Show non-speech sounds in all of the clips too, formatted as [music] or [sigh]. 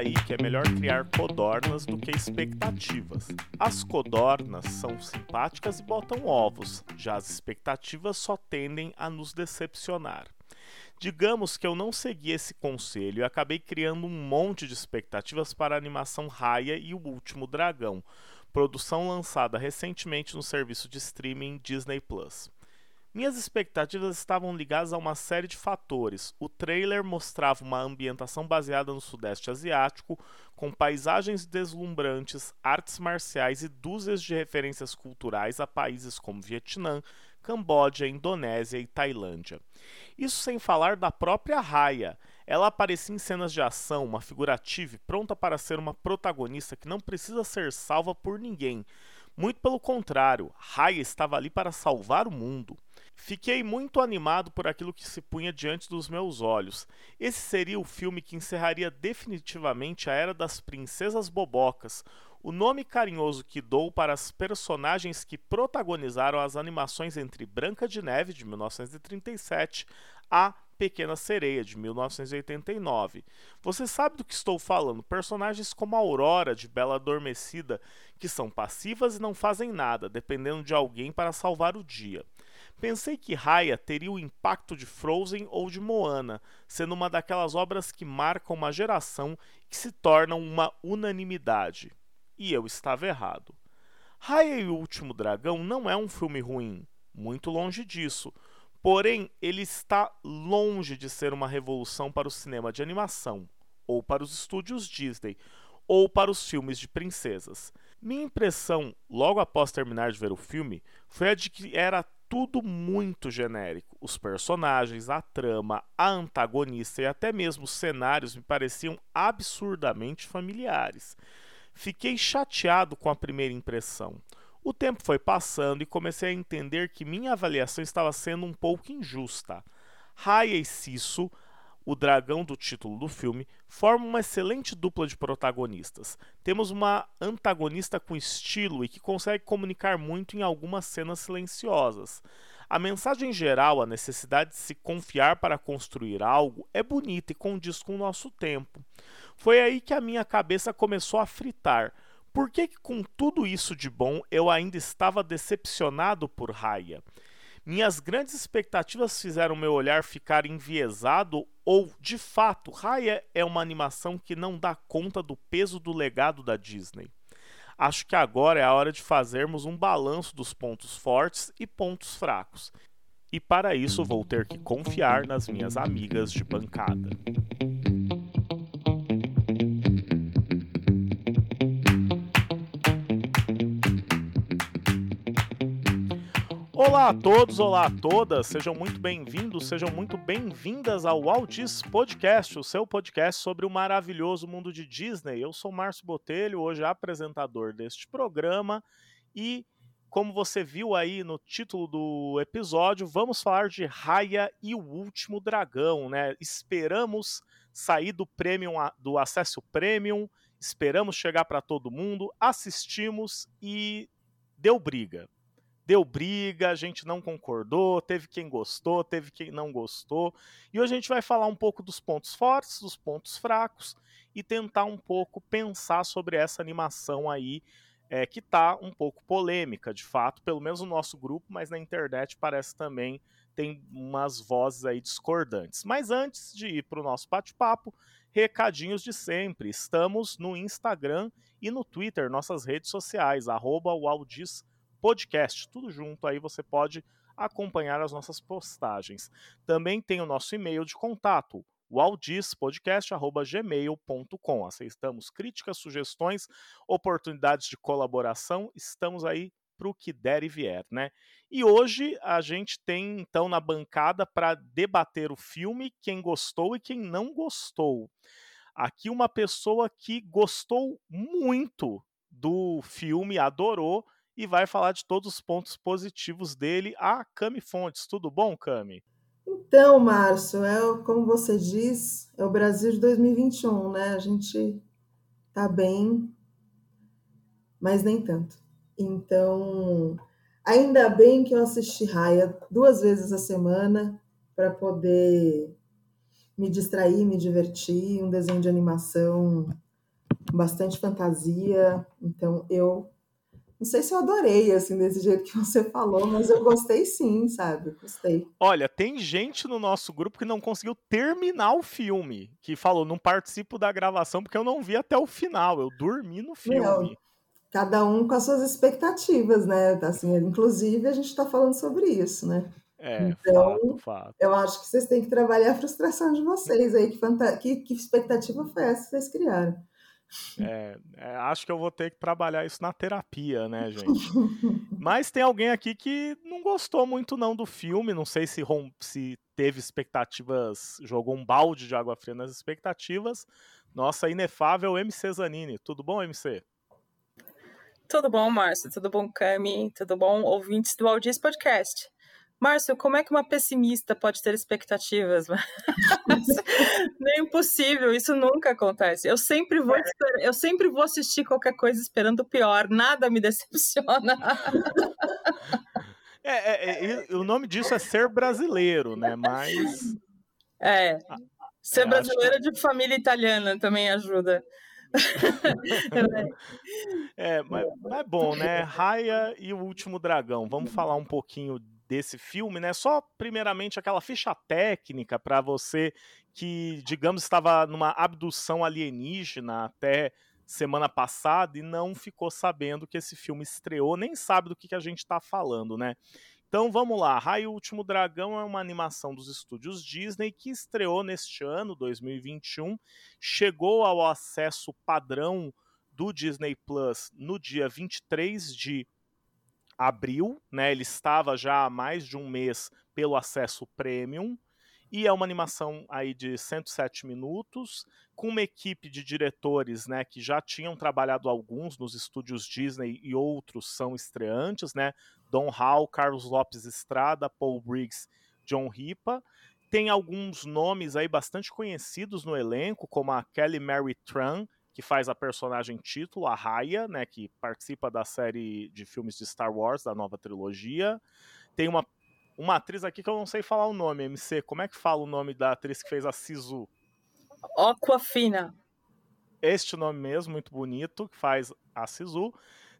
aí que é melhor criar codornas do que expectativas. As codornas são simpáticas e botam ovos, já as expectativas só tendem a nos decepcionar. Digamos que eu não segui esse conselho e acabei criando um monte de expectativas para a animação Raya e o Último Dragão, produção lançada recentemente no serviço de streaming Disney Plus. Minhas expectativas estavam ligadas a uma série de fatores. O trailer mostrava uma ambientação baseada no Sudeste Asiático, com paisagens deslumbrantes, artes marciais e dúzias de referências culturais a países como Vietnã, Camboja, Indonésia e Tailândia. Isso sem falar da própria Raya. Ela aparecia em cenas de ação, uma figurativa pronta para ser uma protagonista que não precisa ser salva por ninguém. Muito pelo contrário, Raya estava ali para salvar o mundo. Fiquei muito animado por aquilo que se punha diante dos meus olhos. Esse seria o filme que encerraria definitivamente a era das princesas bobocas, o nome carinhoso que dou para as personagens que protagonizaram as animações entre Branca de Neve, de 1937, a Pequena Sereia, de 1989. Você sabe do que estou falando? Personagens como Aurora, de Bela Adormecida, que são passivas e não fazem nada, dependendo de alguém para salvar o dia. Pensei que Raya teria o impacto de Frozen ou de Moana, sendo uma daquelas obras que marcam uma geração e que se tornam uma unanimidade. E eu estava errado. Raya e o Último Dragão não é um filme ruim, muito longe disso. Porém, ele está longe de ser uma revolução para o cinema de animação, ou para os estúdios Disney, ou para os filmes de princesas. Minha impressão, logo após terminar de ver o filme, foi a de que era tudo muito genérico. Os personagens, a trama, a antagonista e até mesmo os cenários me pareciam absurdamente familiares. Fiquei chateado com a primeira impressão. O tempo foi passando e comecei a entender que minha avaliação estava sendo um pouco injusta. Raya e Sisso o dragão do título do filme, forma uma excelente dupla de protagonistas. Temos uma antagonista com estilo e que consegue comunicar muito em algumas cenas silenciosas. A mensagem geral, a necessidade de se confiar para construir algo, é bonita e condiz com o nosso tempo. Foi aí que a minha cabeça começou a fritar. Por que, que com tudo isso de bom eu ainda estava decepcionado por Raya? Minhas grandes expectativas fizeram meu olhar ficar enviesado ou, de fato, Raya é uma animação que não dá conta do peso do legado da Disney. Acho que agora é a hora de fazermos um balanço dos pontos fortes e pontos fracos. E para isso vou ter que confiar nas minhas amigas de bancada. Olá a todos, olá a todas, sejam muito bem-vindos, sejam muito bem-vindas ao Altis Podcast, o seu podcast sobre o maravilhoso mundo de Disney. Eu sou Márcio Botelho, hoje apresentador deste programa e como você viu aí no título do episódio, vamos falar de Raya e o Último Dragão, né? Esperamos sair do Premium, do acesso Premium, esperamos chegar para todo mundo, assistimos e deu briga deu briga, a gente não concordou, teve quem gostou, teve quem não gostou. E hoje a gente vai falar um pouco dos pontos fortes, dos pontos fracos e tentar um pouco pensar sobre essa animação aí é, que tá um pouco polêmica, de fato, pelo menos no nosso grupo, mas na internet parece também tem umas vozes aí discordantes. Mas antes de ir para o nosso bate-papo, recadinhos de sempre. Estamos no Instagram e no Twitter, nossas redes sociais, arroba podcast, tudo junto, aí você pode acompanhar as nossas postagens. Também tem o nosso e-mail de contato, waldispodcast.gmail.com. Aceitamos críticas, sugestões, oportunidades de colaboração, estamos aí para o que der e vier, né? E hoje a gente tem então na bancada para debater o filme, quem gostou e quem não gostou. Aqui uma pessoa que gostou muito do filme, adorou, e vai falar de todos os pontos positivos dele, a Cami Fontes. Tudo bom, Cami? Então, Márcio, é como você diz, é o Brasil de 2021, né? A gente tá bem, mas nem tanto. Então, ainda bem que eu assisti Raia duas vezes a semana para poder me distrair, me divertir, um desenho de animação bastante fantasia. Então eu não sei se eu adorei, assim, desse jeito que você falou, mas eu gostei sim, sabe? Gostei. Olha, tem gente no nosso grupo que não conseguiu terminar o filme, que falou, não participo da gravação porque eu não vi até o final, eu dormi no filme. Meu, cada um com as suas expectativas, né? Assim, inclusive, a gente está falando sobre isso, né? É, então, fato, fato. eu acho que vocês têm que trabalhar a frustração de vocês aí. Que, fanta... que, que expectativa foi essa que vocês criaram? É, é, acho que eu vou ter que trabalhar isso na terapia, né, gente? [laughs] Mas tem alguém aqui que não gostou muito não do filme, não sei se, se teve expectativas, jogou um balde de água fria nas expectativas. Nossa inefável MC Zanini. Tudo bom, MC? Tudo bom, Márcio? Tudo bom, Cami? Tudo bom, ouvintes do Aldiz Podcast? Márcio, como é que uma pessimista pode ter expectativas? [laughs] Nem é impossível, isso nunca acontece. Eu sempre vou, eu sempre vou assistir qualquer coisa esperando o pior, nada me [laughs] decepciona. É, é, é, o nome disso é ser brasileiro, né? Mas. É. Ser brasileira que... de família italiana também ajuda. [laughs] é, mas, mas é bom, né? Raia e o Último Dragão. Vamos falar um pouquinho desse filme, né? Só primeiramente aquela ficha técnica para você que, digamos, estava numa abdução alienígena até semana passada e não ficou sabendo que esse filme estreou, nem sabe do que, que a gente está falando, né? Então vamos lá, Raio Último Dragão é uma animação dos estúdios Disney que estreou neste ano, 2021, chegou ao acesso padrão do Disney Plus no dia 23 de abril, né? Ele estava já há mais de um mês pelo acesso premium. E é uma animação aí de 107 minutos, com uma equipe de diretores, né, que já tinham trabalhado alguns nos estúdios Disney e outros são estreantes, né? Don Hall, Carlos Lopes Estrada, Paul Briggs, John Ripa. Tem alguns nomes aí bastante conhecidos no elenco, como a Kelly Mary Tran, que faz a personagem título, a Raya, né, que participa da série de filmes de Star Wars, da nova trilogia. Tem uma, uma atriz aqui que eu não sei falar o nome, MC. Como é que fala o nome da atriz que fez a Sisu? Aquafina. Este nome mesmo, muito bonito, que faz a Sisu.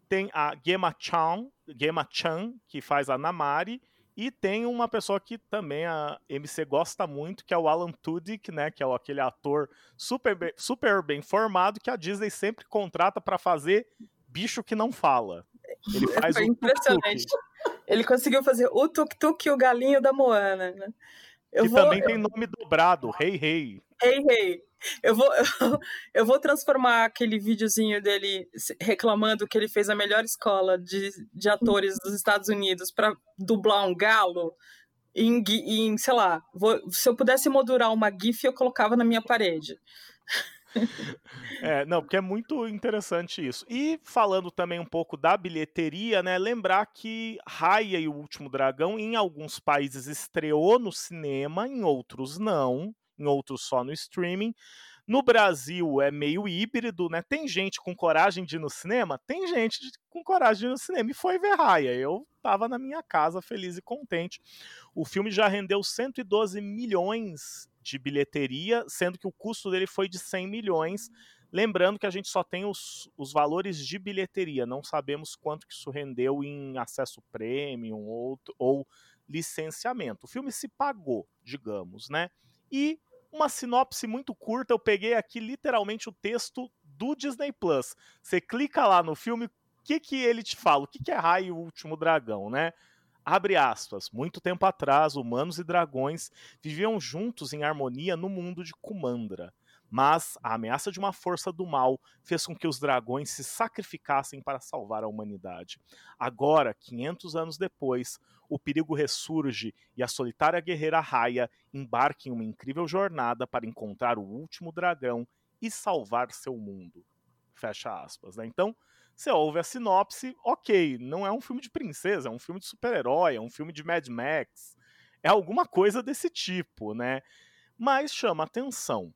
Tem a Gemma Chan, Gemma Chan, que faz a Namari. E tem uma pessoa que também a MC gosta muito, que é o Alan Tudyk, né? Que é aquele ator super bem, super bem formado que a Disney sempre contrata para fazer bicho que não fala. Ele [laughs] faz Foi impressionante. Tuk -tuk. Ele conseguiu fazer o tuk-tuk e o galinho da Moana, né? Eu que vou, também eu... tem nome dobrado, Rei hey, Rei. Hey. Hey. Hey. Eu vou, eu vou transformar aquele videozinho dele reclamando que ele fez a melhor escola de, de atores dos Estados Unidos para dublar um galo em, em sei lá, vou, se eu pudesse moldurar uma GIF, eu colocava na minha parede. [laughs] É, não, porque é muito interessante isso. E falando também um pouco da bilheteria, né? Lembrar que Raya e o Último Dragão, em alguns países, estreou no cinema, em outros não em outros só no streaming. No Brasil é meio híbrido, né? Tem gente com coragem de ir no cinema? Tem gente com coragem de ir no cinema. E foi ver Raia. Eu estava na minha casa feliz e contente. O filme já rendeu 112 milhões de bilheteria, sendo que o custo dele foi de 100 milhões. Lembrando que a gente só tem os, os valores de bilheteria, não sabemos quanto que isso rendeu em acesso premium ou, ou licenciamento. O filme se pagou, digamos, né? E uma sinopse muito curta. Eu peguei aqui literalmente o texto do Disney Plus. Você clica lá no filme, o que, que ele te fala? O que, que é Raio e o Último Dragão, né? Abre aspas. Muito tempo atrás, humanos e dragões viviam juntos em harmonia no mundo de Kumandra. Mas a ameaça de uma força do mal fez com que os dragões se sacrificassem para salvar a humanidade. Agora, 500 anos depois, o perigo ressurge e a solitária guerreira Raya embarca em uma incrível jornada para encontrar o último dragão e salvar seu mundo. Fecha aspas. Né? Então, você ouve a sinopse, ok, não é um filme de princesa, é um filme de super-herói, é um filme de Mad Max, é alguma coisa desse tipo, né? Mas chama atenção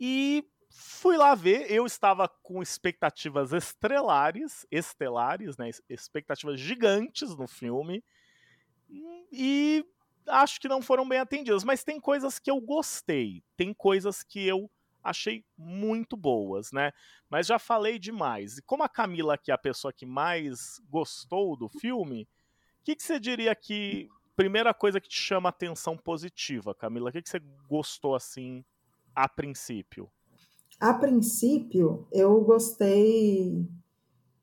e fui lá ver, eu estava com expectativas estrelares, estelares, né, expectativas gigantes no filme. E acho que não foram bem atendidas, mas tem coisas que eu gostei, tem coisas que eu achei muito boas, né? Mas já falei demais. E como a Camila aqui é a pessoa que mais gostou do filme, o que, que você diria que primeira coisa que te chama atenção positiva, Camila? O que, que você gostou assim a princípio? A princípio, eu gostei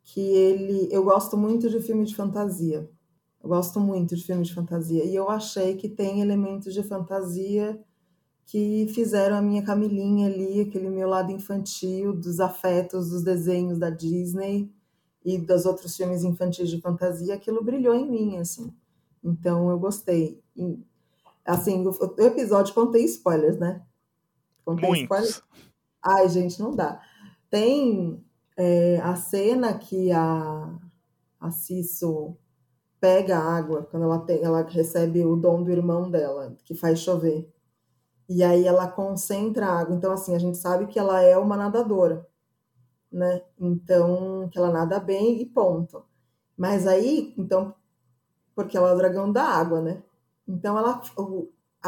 que ele. Eu gosto muito de filme de fantasia. Eu gosto muito de filme de fantasia. E eu achei que tem elementos de fantasia que fizeram a minha Camilinha ali, aquele meu lado infantil, dos afetos, dos desenhos da Disney e dos outros filmes infantis de fantasia, aquilo brilhou em mim, assim. Então eu gostei. E, assim, o, o episódio contei spoilers, né? Contei Muitos. Ai, gente, não dá. Tem é, a cena que a, a Cisso pega água, quando ela, tem, ela recebe o dom do irmão dela, que faz chover. E aí ela concentra a água. Então, assim, a gente sabe que ela é uma nadadora, né? Então, que ela nada bem e ponto. Mas aí, então, porque ela é o dragão da água, né? Então, ela,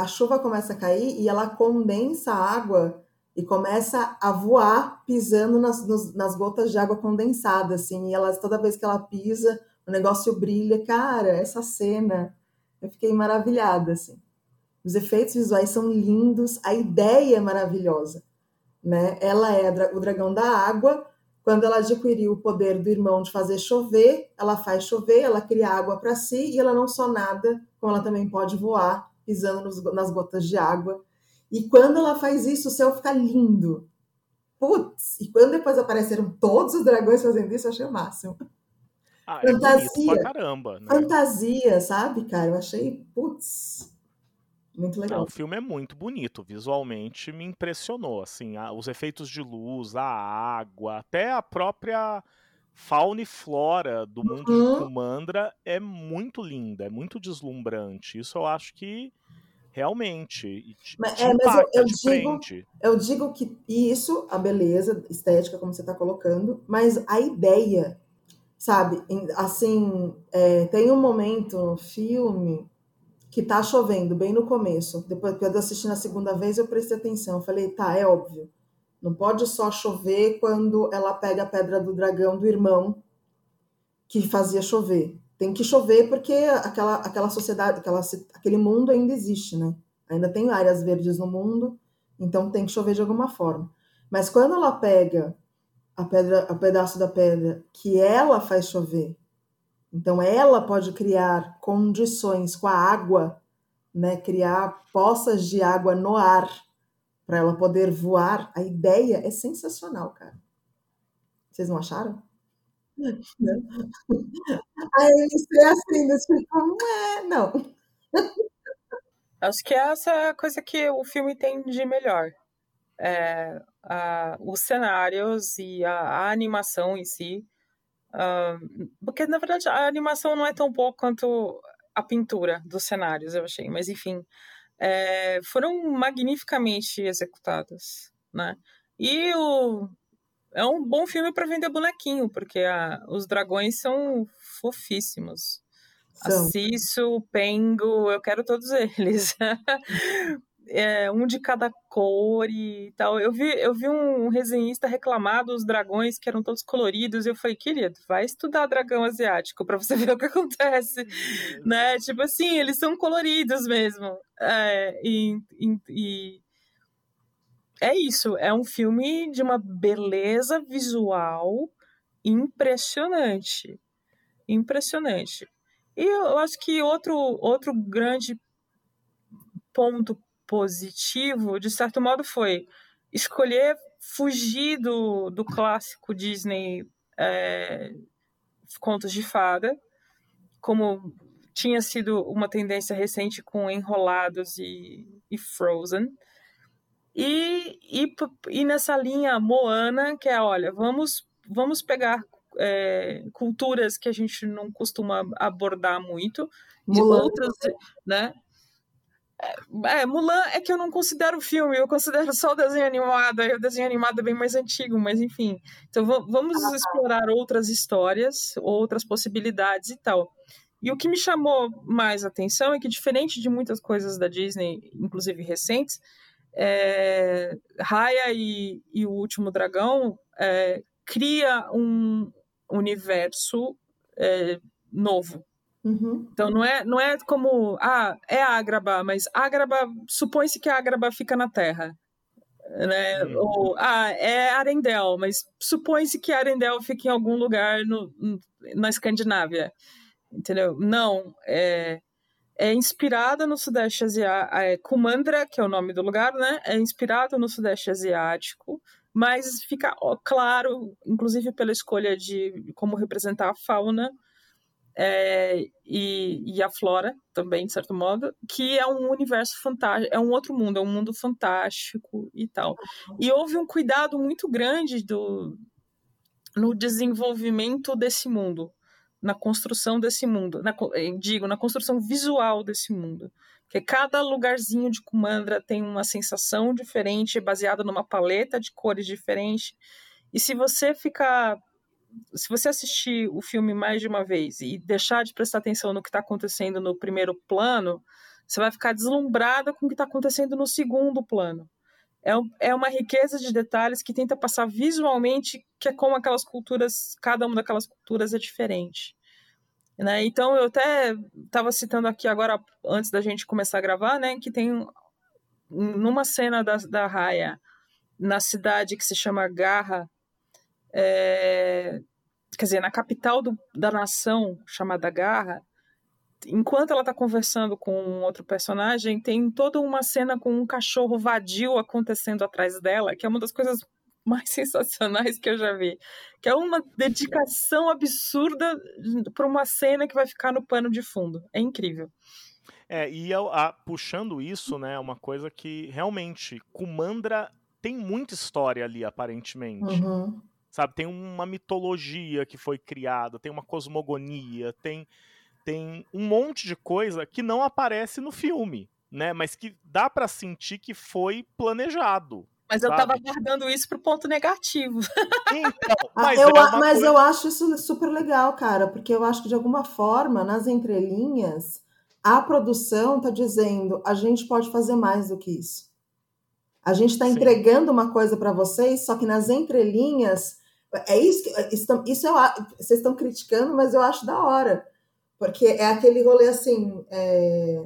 a chuva começa a cair e ela condensa a água e começa a voar pisando nas, nos, nas gotas de água condensada, assim. E ela, toda vez que ela pisa, o negócio brilha. Cara, essa cena, eu fiquei maravilhada, assim. Os efeitos visuais são lindos, a ideia é maravilhosa. Né? Ela é o dragão da água. Quando ela adquiriu o poder do irmão de fazer chover, ela faz chover, ela cria água para si e ela não só nada, como ela também pode voar, pisando nos, nas gotas de água. E quando ela faz isso, o céu fica lindo. Putz! E quando depois apareceram todos os dragões fazendo isso, eu achei o máximo. Ah, é fantasia. É caramba, né? Fantasia, sabe, cara? Eu achei, putz, muito legal. Não, o filme é muito bonito, visualmente me impressionou, assim, os efeitos de luz, a água, até a própria fauna e flora do mundo uhum. de Kumandra é muito linda, é muito deslumbrante. Isso eu acho que realmente mas, é, mas eu, eu digo, eu digo que isso, a beleza estética, como você está colocando, mas a ideia, sabe, assim, é, tem um momento no filme que tá chovendo bem no começo. Depois que eu assisti na segunda vez, eu prestei atenção. Eu falei, tá, é óbvio. Não pode só chover quando ela pega a pedra do dragão do irmão que fazia chover. Tem que chover porque aquela, aquela sociedade, aquela, aquele mundo ainda existe, né? Ainda tem áreas verdes no mundo, então tem que chover de alguma forma. Mas quando ela pega a pedra, a pedaço da pedra que ela faz chover então, ela pode criar condições com a água, né, criar poças de água no ar para ela poder voar. A ideia é sensacional, cara. Vocês não acharam? [laughs] Aí eu é assim, tipo, não é, [laughs] não. Acho que essa é a coisa que o filme tem de melhor. É, a, os cenários e a, a animação em si Uh, porque, na verdade, a animação não é tão boa quanto a pintura dos cenários, eu achei. Mas, enfim, é, foram magnificamente executadas, né? E o, é um bom filme para vender bonequinho, porque a, os dragões são fofíssimos. São. Assisto, Pengo, eu quero todos eles. [laughs] é, um de cada cor e tal. Eu vi, eu vi um resenhista reclamar dos dragões que eram todos coloridos e eu falei, querido, vai estudar dragão asiático para você [laughs] ver o que acontece, né? Tipo assim, eles são coloridos mesmo. É, e, e, e é isso, é um filme de uma beleza visual impressionante. Impressionante. E eu acho que outro, outro grande ponto positivo, de certo modo, foi escolher fugir do, do clássico Disney é, contos de fada, como tinha sido uma tendência recente com Enrolados e, e Frozen. E, e, e, nessa linha Moana, que é, olha, vamos, vamos pegar é, culturas que a gente não costuma abordar muito, de outras, né? É, Mulan é que eu não considero filme, eu considero só o desenho animado, aí o desenho animado é bem mais antigo, mas enfim. Então vamos ah, explorar outras histórias, outras possibilidades e tal. E o que me chamou mais atenção é que, diferente de muitas coisas da Disney, inclusive recentes, é, Raya e, e, o Último Dragão é, cria um universo é, novo. Uhum. Então não é, não é como ah, é Ágraba, mas Ágraba supõe-se que a Ágraba fica na Terra. Né? Uhum. Ou ah, é Arendelle, mas supõe-se que Arendelle fica em algum lugar no, na Escandinávia. Entendeu? Não, é, é inspirada no Sudeste Asiático. É, Kumandra, que é o nome do lugar, né? É inspirado no Sudeste Asiático, mas fica ó, claro, inclusive pela escolha de como representar a fauna é, e, e, a flora também, de certo modo, que é um universo fantástico, é um outro mundo, é um mundo fantástico e tal. E houve um cuidado muito grande do, no desenvolvimento desse mundo na construção desse mundo, na, eh, digo, na construção visual desse mundo. Porque cada lugarzinho de Kumandra tem uma sensação diferente, baseada numa paleta de cores diferente. E se você ficar. Se você assistir o filme mais de uma vez e deixar de prestar atenção no que está acontecendo no primeiro plano, você vai ficar deslumbrada com o que está acontecendo no segundo plano. É, é uma riqueza de detalhes que tenta passar visualmente que é como aquelas culturas, cada uma daquelas culturas é diferente. Né? Então eu até estava citando aqui agora, antes da gente começar a gravar, né, que tem numa cena da, da Raia, na cidade que se chama Garra, é, quer dizer, na capital do, da nação chamada Garra, enquanto ela está conversando com outro personagem, tem toda uma cena com um cachorro vadio acontecendo atrás dela, que é uma das coisas mais [laughs] sensacionais que eu já vi. Que é uma dedicação absurda para uma cena que vai ficar no pano de fundo. É incrível. É, e a, a, puxando isso, né, uma coisa que realmente, Kumandra tem muita história ali, aparentemente. Uhum. Sabe, tem uma mitologia que foi criada, tem uma cosmogonia, tem, tem um monte de coisa que não aparece no filme, né? Mas que dá para sentir que foi planejado. Mas eu estava guardando isso para o ponto negativo. [laughs] Então, [laughs] mas, eu, é mas coisa... eu acho isso super legal, cara, porque eu acho que de alguma forma, nas entrelinhas, a produção está dizendo a gente pode fazer mais do que isso. A gente está entregando uma coisa para vocês, só que nas entrelinhas é isso que isso, isso eu, vocês estão criticando, mas eu acho da hora, porque é aquele rolê assim. É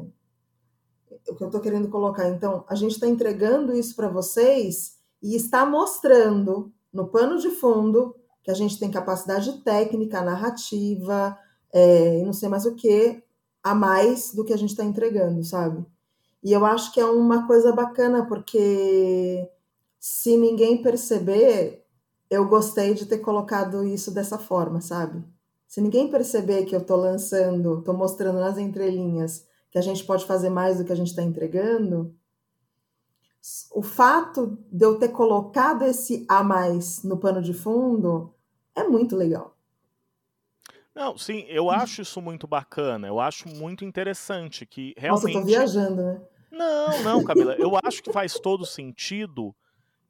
o que eu estou querendo colocar. Então, a gente está entregando isso para vocês e está mostrando no pano de fundo que a gente tem capacidade técnica, narrativa, é, não sei mais o que, a mais do que a gente está entregando, sabe? E eu acho que é uma coisa bacana, porque se ninguém perceber, eu gostei de ter colocado isso dessa forma, sabe? Se ninguém perceber que eu estou lançando, estou mostrando nas entrelinhas que a gente pode fazer mais do que a gente está entregando, o fato de eu ter colocado esse a mais no pano de fundo é muito legal. Não, sim, eu acho isso muito bacana, eu acho muito interessante que realmente. Nossa, eu tô viajando, né? Não, não, Camila, eu acho que faz todo sentido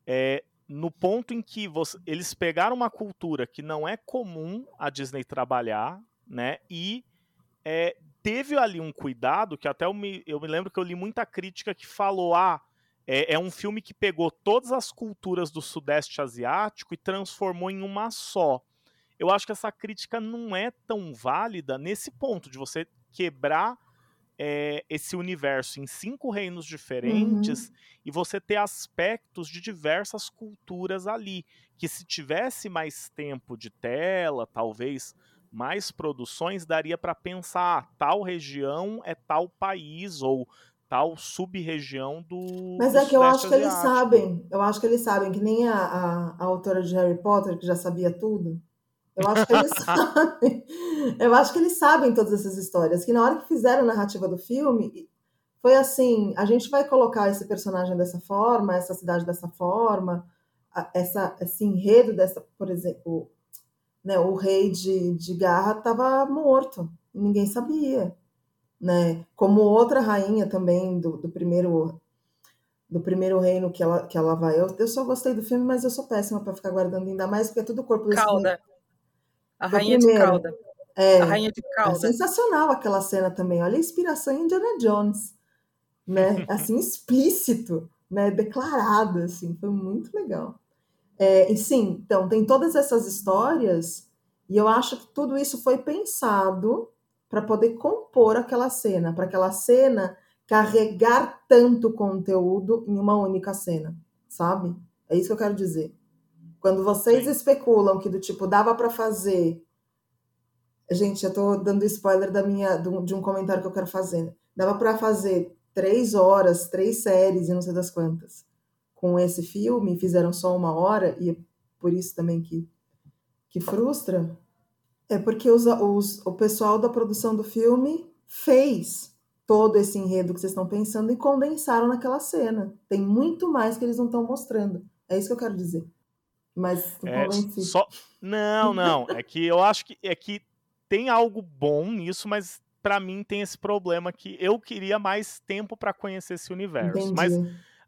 é, no ponto em que você, eles pegaram uma cultura que não é comum a Disney trabalhar, né? E é, teve ali um cuidado que até eu me, eu me lembro que eu li muita crítica que falou: ah, é, é, um filme que pegou todas as culturas do Sudeste Asiático e transformou em uma só. Eu acho que essa crítica não é tão válida nesse ponto de você quebrar é, esse universo em cinco reinos diferentes uhum. e você ter aspectos de diversas culturas ali. Que se tivesse mais tempo de tela, talvez mais produções, daria para pensar ah, tal região é tal país ou tal sub-região do. Mas é que eu acho que eles sabem, eu acho que eles sabem, que nem a, a, a autora de Harry Potter, que já sabia tudo. Eu acho que eles [laughs] sabem. Eu acho que eles sabem todas essas histórias. Que na hora que fizeram a narrativa do filme, foi assim: a gente vai colocar esse personagem dessa forma, essa cidade dessa forma, essa, esse enredo dessa, por exemplo, né, o rei de, de Garra estava morto, ninguém sabia, né? Como outra rainha também do, do primeiro do primeiro reino que ela, que ela vai. Eu, eu só gostei do filme, mas eu sou péssima para ficar guardando ainda mais, porque é tudo corpo desse Cauda. A rainha de Cauda. É, a rainha de Cauda. É sensacional aquela cena também. Olha a inspiração em Indiana Jones, né? [laughs] Assim, explícito né, declarada, assim, foi muito legal. É, e sim, então, tem todas essas histórias, e eu acho que tudo isso foi pensado para poder compor aquela cena, para aquela cena carregar tanto conteúdo em uma única cena, sabe? É isso que eu quero dizer. Quando vocês sim. especulam que do tipo dava para fazer Gente, eu tô dando spoiler da minha, de um comentário que eu quero fazer. Dava para fazer três horas, três séries e não sei das quantas. Com esse filme, fizeram só uma hora, e é por isso também que, que frustra. É porque os, os, o pessoal da produção do filme fez todo esse enredo que vocês estão pensando e condensaram naquela cena. Tem muito mais que eles não estão mostrando. É isso que eu quero dizer. Mas é, só Não, não. É que eu acho que é que tem algo bom nisso, mas para mim tem esse problema que eu queria mais tempo para conhecer esse universo. Entendi. Mas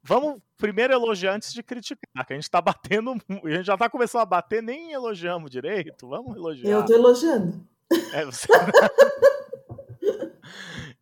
vamos primeiro elogiar antes de criticar, que a gente tá batendo, a gente já tá começando a bater, nem elogiamos direito. Vamos elogiar. Eu tô elogiando. É, você... [laughs]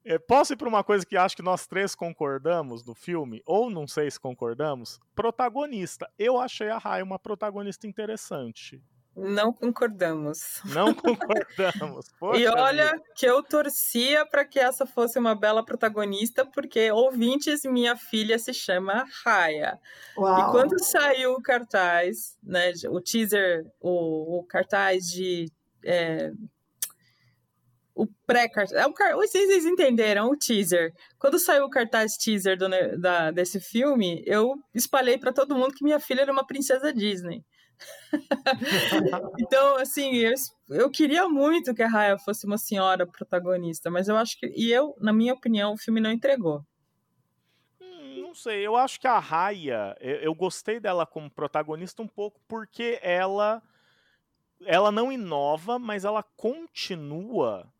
É, posso ir para uma coisa que acho que nós três concordamos do filme, ou não sei se concordamos? Protagonista. Eu achei a Rai uma protagonista interessante. Não concordamos. Não [laughs] concordamos. Poxa e olha vida. que eu torcia para que essa fosse uma bela protagonista, porque ouvintes, minha filha se chama Raya. Uau. E quando saiu o cartaz, né, o teaser, o, o cartaz de é, o pré-cartaz. É o, vocês entenderam o teaser. Quando saiu o cartaz teaser do, da, desse filme, eu espalhei para todo mundo que minha filha era uma princesa Disney. [laughs] então, assim, eu, eu queria muito que a Raya fosse uma senhora protagonista, mas eu acho que. E eu, na minha opinião, o filme não entregou. Hum, não sei, eu acho que a Raya, eu, eu gostei dela como protagonista um pouco porque ela. Ela não inova, mas ela continua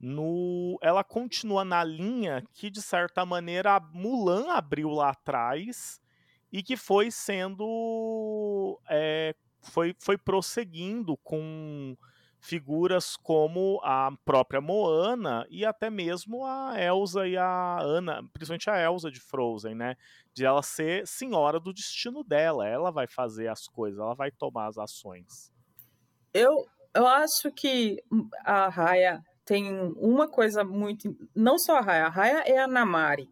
no ela continua na linha que de certa maneira a Mulan abriu lá atrás e que foi sendo é, foi, foi prosseguindo com figuras como a própria Moana e até mesmo a Elsa e a Ana, principalmente a Elsa de Frozen, né? De ela ser senhora do destino dela, ela vai fazer as coisas, ela vai tomar as ações. Eu, eu acho que a Raya tem uma coisa muito. Não só a Raya, a Raya é a Namari.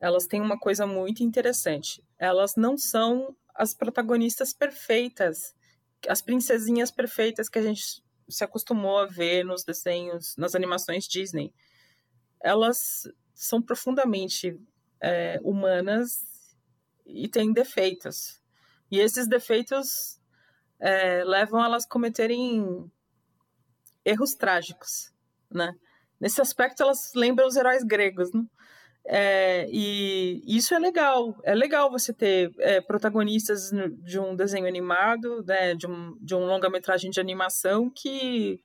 Elas têm uma coisa muito interessante. Elas não são as protagonistas perfeitas as princesinhas perfeitas que a gente se acostumou a ver nos desenhos, nas animações Disney, elas são profundamente é, humanas e têm defeitos. E esses defeitos é, levam elas a cometerem erros trágicos, né? Nesse aspecto, elas lembram os heróis gregos, né? É, e isso é legal. É legal você ter é, protagonistas de um desenho animado, né, de um, de um longa-metragem de animação que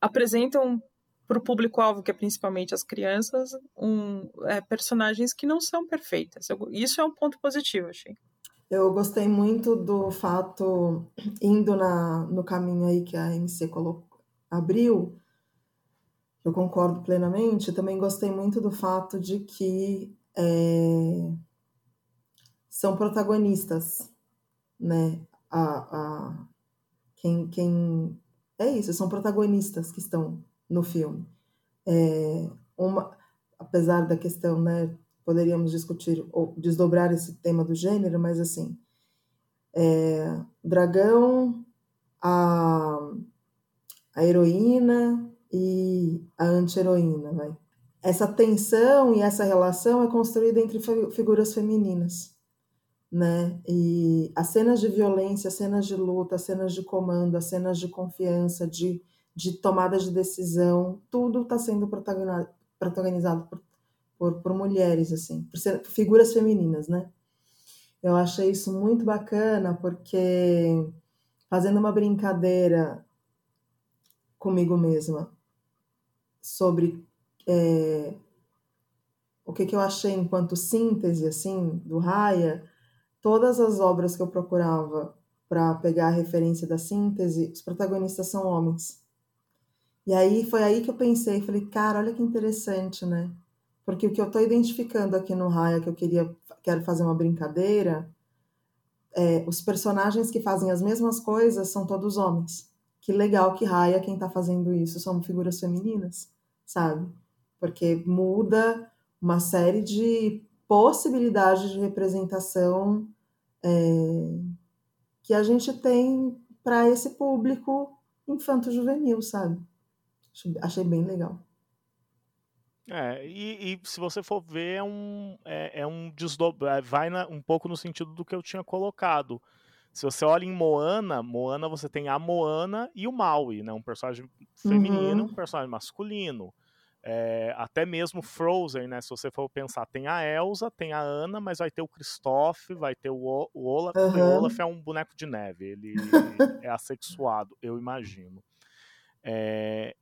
apresentam para o público-alvo, que é principalmente as crianças, um, é, personagens que não são perfeitas. Eu, isso é um ponto positivo, achei. Eu gostei muito do fato, indo na, no caminho aí que a MC colocou, abriu, eu concordo plenamente. Também gostei muito do fato de que é, são protagonistas, né? A, a, quem, quem é isso, são protagonistas que estão no filme. É, uma, apesar da questão, né? Poderíamos discutir ou desdobrar esse tema do gênero, mas assim, é, dragão, a, a heroína, e a anti-heroína, vai. Essa tensão e essa relação é construída entre figuras femininas, né? E as cenas de violência, as cenas de luta, as cenas de comando, as cenas de confiança, de, de tomada de decisão, tudo está sendo protagonizado por, por, por, mulheres, assim, por, ser, figuras femininas, né? Eu achei isso muito bacana porque fazendo uma brincadeira comigo mesma, sobre é, o que, que eu achei enquanto síntese assim do Raya, todas as obras que eu procurava para pegar a referência da síntese, os protagonistas são homens. E aí foi aí que eu pensei, falei, cara, olha que interessante, né? Porque o que eu estou identificando aqui no Raya, que eu queria, quero fazer uma brincadeira, é, os personagens que fazem as mesmas coisas são todos homens. Que legal que Raya, quem está fazendo isso, são figuras femininas, sabe? Porque muda uma série de possibilidades de representação é, que a gente tem para esse público infanto-juvenil, sabe? Achei bem legal. É, e, e, se você for ver, é um, é, é um desdobrar, é, vai na, um pouco no sentido do que eu tinha colocado. Se você olha em Moana, Moana você tem a Moana e o Maui, né? Um personagem feminino, uhum. um personagem masculino. É, até mesmo Frozen, né? Se você for pensar, tem a Elsa, tem a Anna, mas vai ter o Kristoff, vai ter o, o Olaf. Uhum. O Olaf é um boneco de neve, ele é [laughs] assexuado, eu imagino. É,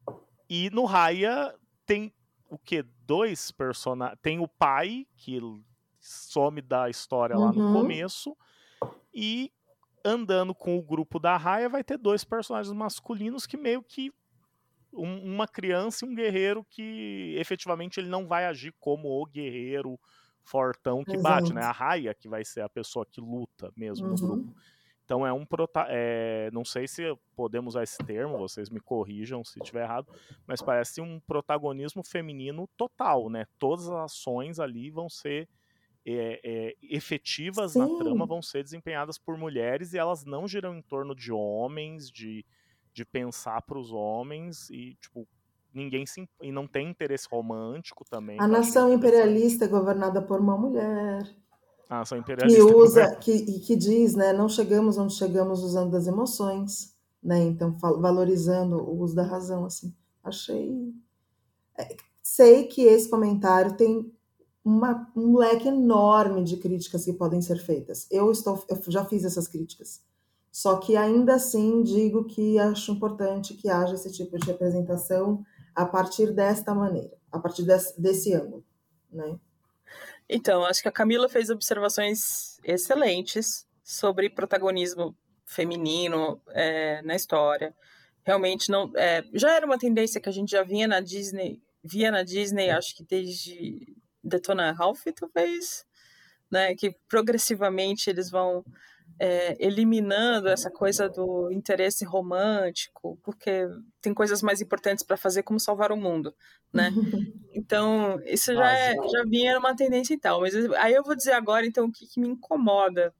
e no Raya tem o que? Dois personagens. Tem o pai, que some da história lá uhum. no começo, e andando com o grupo da Raya vai ter dois personagens masculinos que meio que um, uma criança e um guerreiro que efetivamente ele não vai agir como o guerreiro fortão que Exato. bate, né? A raia que vai ser a pessoa que luta mesmo uhum. no grupo. Então é um prota é, não sei se podemos usar esse termo, vocês me corrijam se estiver errado, mas parece um protagonismo feminino total, né? Todas as ações ali vão ser é, é, efetivas Sim. na trama, vão ser desempenhadas por mulheres e elas não giram em torno de homens, de de pensar para os homens e tipo ninguém se, e não tem interesse romântico também. A nação imperialista é governada por uma mulher. A nação imperialista. Que usa, que, que diz, né, não chegamos onde chegamos usando das emoções, né, então valorizando o uso da razão, assim. Achei... É, sei que esse comentário tem uma, um leque enorme de críticas que podem ser feitas. Eu, estou, eu já fiz essas críticas. Só que ainda assim digo que acho importante que haja esse tipo de representação a partir desta maneira, a partir desse, desse ângulo, né? Então, acho que a Camila fez observações excelentes sobre protagonismo feminino é, na história. Realmente não, é, já era uma tendência que a gente já vinha na Disney, via na Disney, acho que desde Detona Ralph, talvez, né? Que progressivamente eles vão é, eliminando essa coisa do interesse romântico, porque tem coisas mais importantes para fazer, como salvar o mundo, né? [laughs] Então, isso já, é, já vinha uma tendência e tal. Mas aí eu vou dizer agora, então, o que, que me incomoda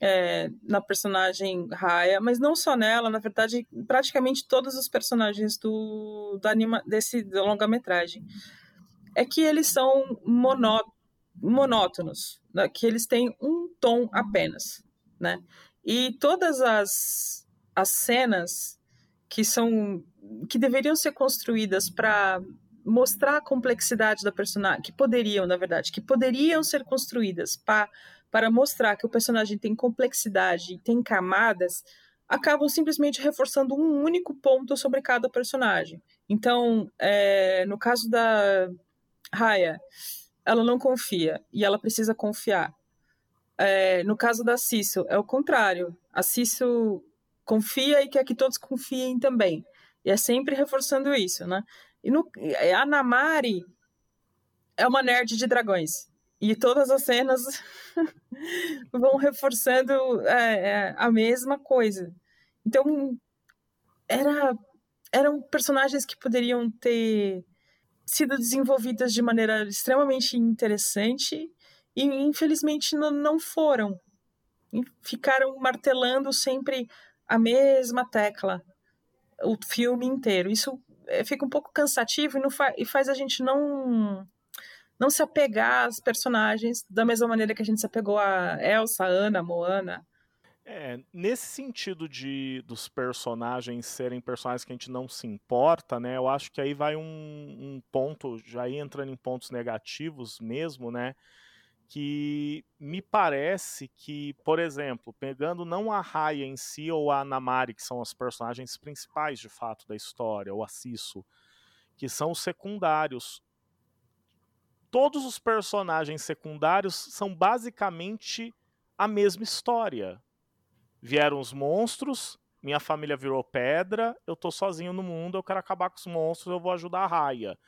é, na personagem Raya, mas não só nela, na verdade, praticamente todos os personagens do, do anima, desse longa-metragem. É que eles são monó, monótonos, né? que eles têm um tom apenas né? E todas as, as cenas que são que deveriam ser construídas para mostrar a complexidade da personagem, que poderiam, na verdade, que poderiam ser construídas para para mostrar que o personagem tem complexidade e tem camadas, acabam simplesmente reforçando um único ponto sobre cada personagem. Então, é, no caso da Raya, ela não confia e ela precisa confiar. É, no caso da Cisso, é o contrário. A Cisso confia e quer que todos confiem também. E é sempre reforçando isso, né? E no, a Namari é uma nerd de dragões. E todas as cenas [laughs] vão reforçando é, é, a mesma coisa. Então, era, eram personagens que poderiam ter sido desenvolvidas de maneira extremamente interessante e infelizmente não foram. Ficaram martelando sempre a mesma tecla o filme inteiro. Isso é, fica um pouco cansativo e, fa e faz a gente não não se apegar às personagens da mesma maneira que a gente se apegou a Elsa, Ana, Moana. É, nesse sentido de dos personagens serem personagens que a gente não se importa, né? Eu acho que aí vai um, um ponto, já entrando em pontos negativos mesmo, né? que me parece que, por exemplo, pegando não a Raya em si ou a Namari, que são as personagens principais de fato da história, ou a Cisso, que são os secundários. Todos os personagens secundários são basicamente a mesma história. Vieram os monstros, minha família virou pedra, eu tô sozinho no mundo, eu quero acabar com os monstros, eu vou ajudar a Raya.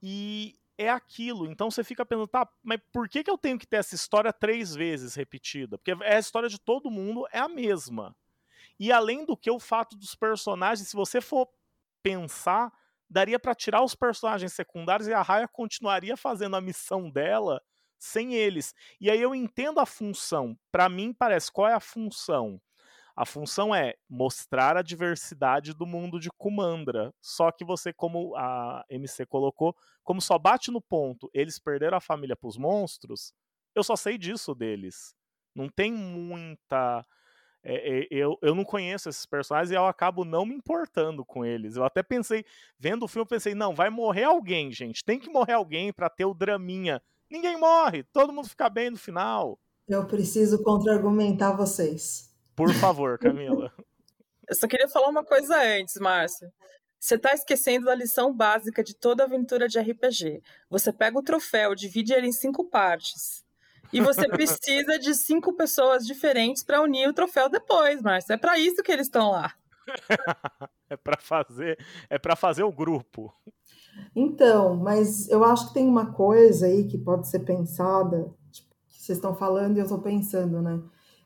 E é aquilo. Então você fica pensando, tá, mas por que, que eu tenho que ter essa história três vezes repetida? Porque é a história de todo mundo é a mesma. E além do que, o fato dos personagens, se você for pensar, daria para tirar os personagens secundários e a Raya continuaria fazendo a missão dela sem eles. E aí eu entendo a função. Para mim parece qual é a função? A função é mostrar a diversidade do mundo de Kumandra. Só que você, como a MC colocou, como só bate no ponto, eles perderam a família para os monstros, eu só sei disso deles. Não tem muita. É, é, eu, eu não conheço esses personagens e eu acabo não me importando com eles. Eu até pensei, vendo o filme, pensei, não, vai morrer alguém, gente. Tem que morrer alguém para ter o draminha. Ninguém morre, todo mundo fica bem no final. Eu preciso contra-argumentar vocês. Por favor, Camila. [laughs] Eu só queria falar uma coisa antes, Márcio. Você está esquecendo da lição básica de toda aventura de RPG. Você pega o troféu, divide ele em cinco partes. E você [laughs] precisa de cinco pessoas diferentes para unir o troféu depois, Márcio. É para isso que eles estão lá. [laughs] é para fazer, é para fazer o grupo. Então, mas eu acho que tem uma coisa aí que pode ser pensada, tipo, que vocês estão falando e eu estou pensando, né?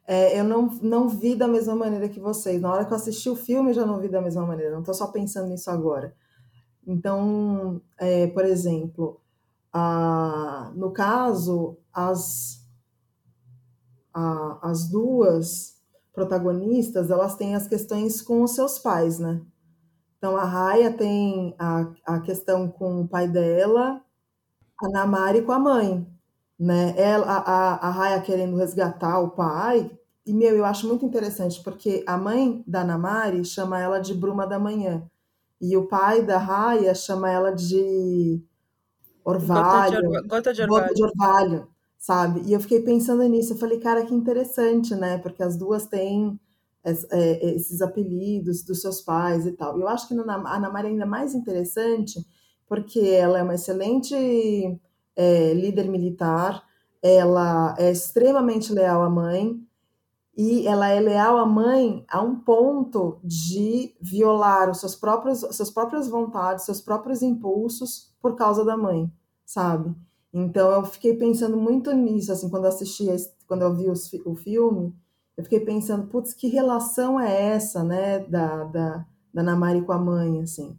É, eu não, não vi da mesma maneira que vocês. Na hora que eu assisti o filme, já não vi da mesma maneira. Não estou só pensando nisso agora. Então, é, por exemplo, a, no caso, as, a, as duas protagonistas, elas têm as questões com os seus pais, né? Então, a Raya tem a, a questão com o pai dela, a Namari com a mãe né? Ela, a, a Raya querendo resgatar o pai. E, meu, eu acho muito interessante, porque a mãe da Namari chama ela de Bruma da Manhã. E o pai da Raya chama ela de Orvalho. Gota de, gota de orvalho. Gota de orvalho, sabe? E eu fiquei pensando nisso. Eu falei, cara, que interessante, né? Porque as duas têm esses apelidos dos seus pais e tal. Eu acho que a Namari é ainda mais interessante, porque ela é uma excelente é líder militar, ela é extremamente leal à mãe e ela é leal à mãe a um ponto de violar os seus próprios, suas próprias vontades, seus próprios impulsos por causa da mãe, sabe? Então eu fiquei pensando muito nisso, assim, quando assisti, quando eu vi o filme, eu fiquei pensando, putz, que relação é essa, né, da, da, da Namari com a mãe, assim.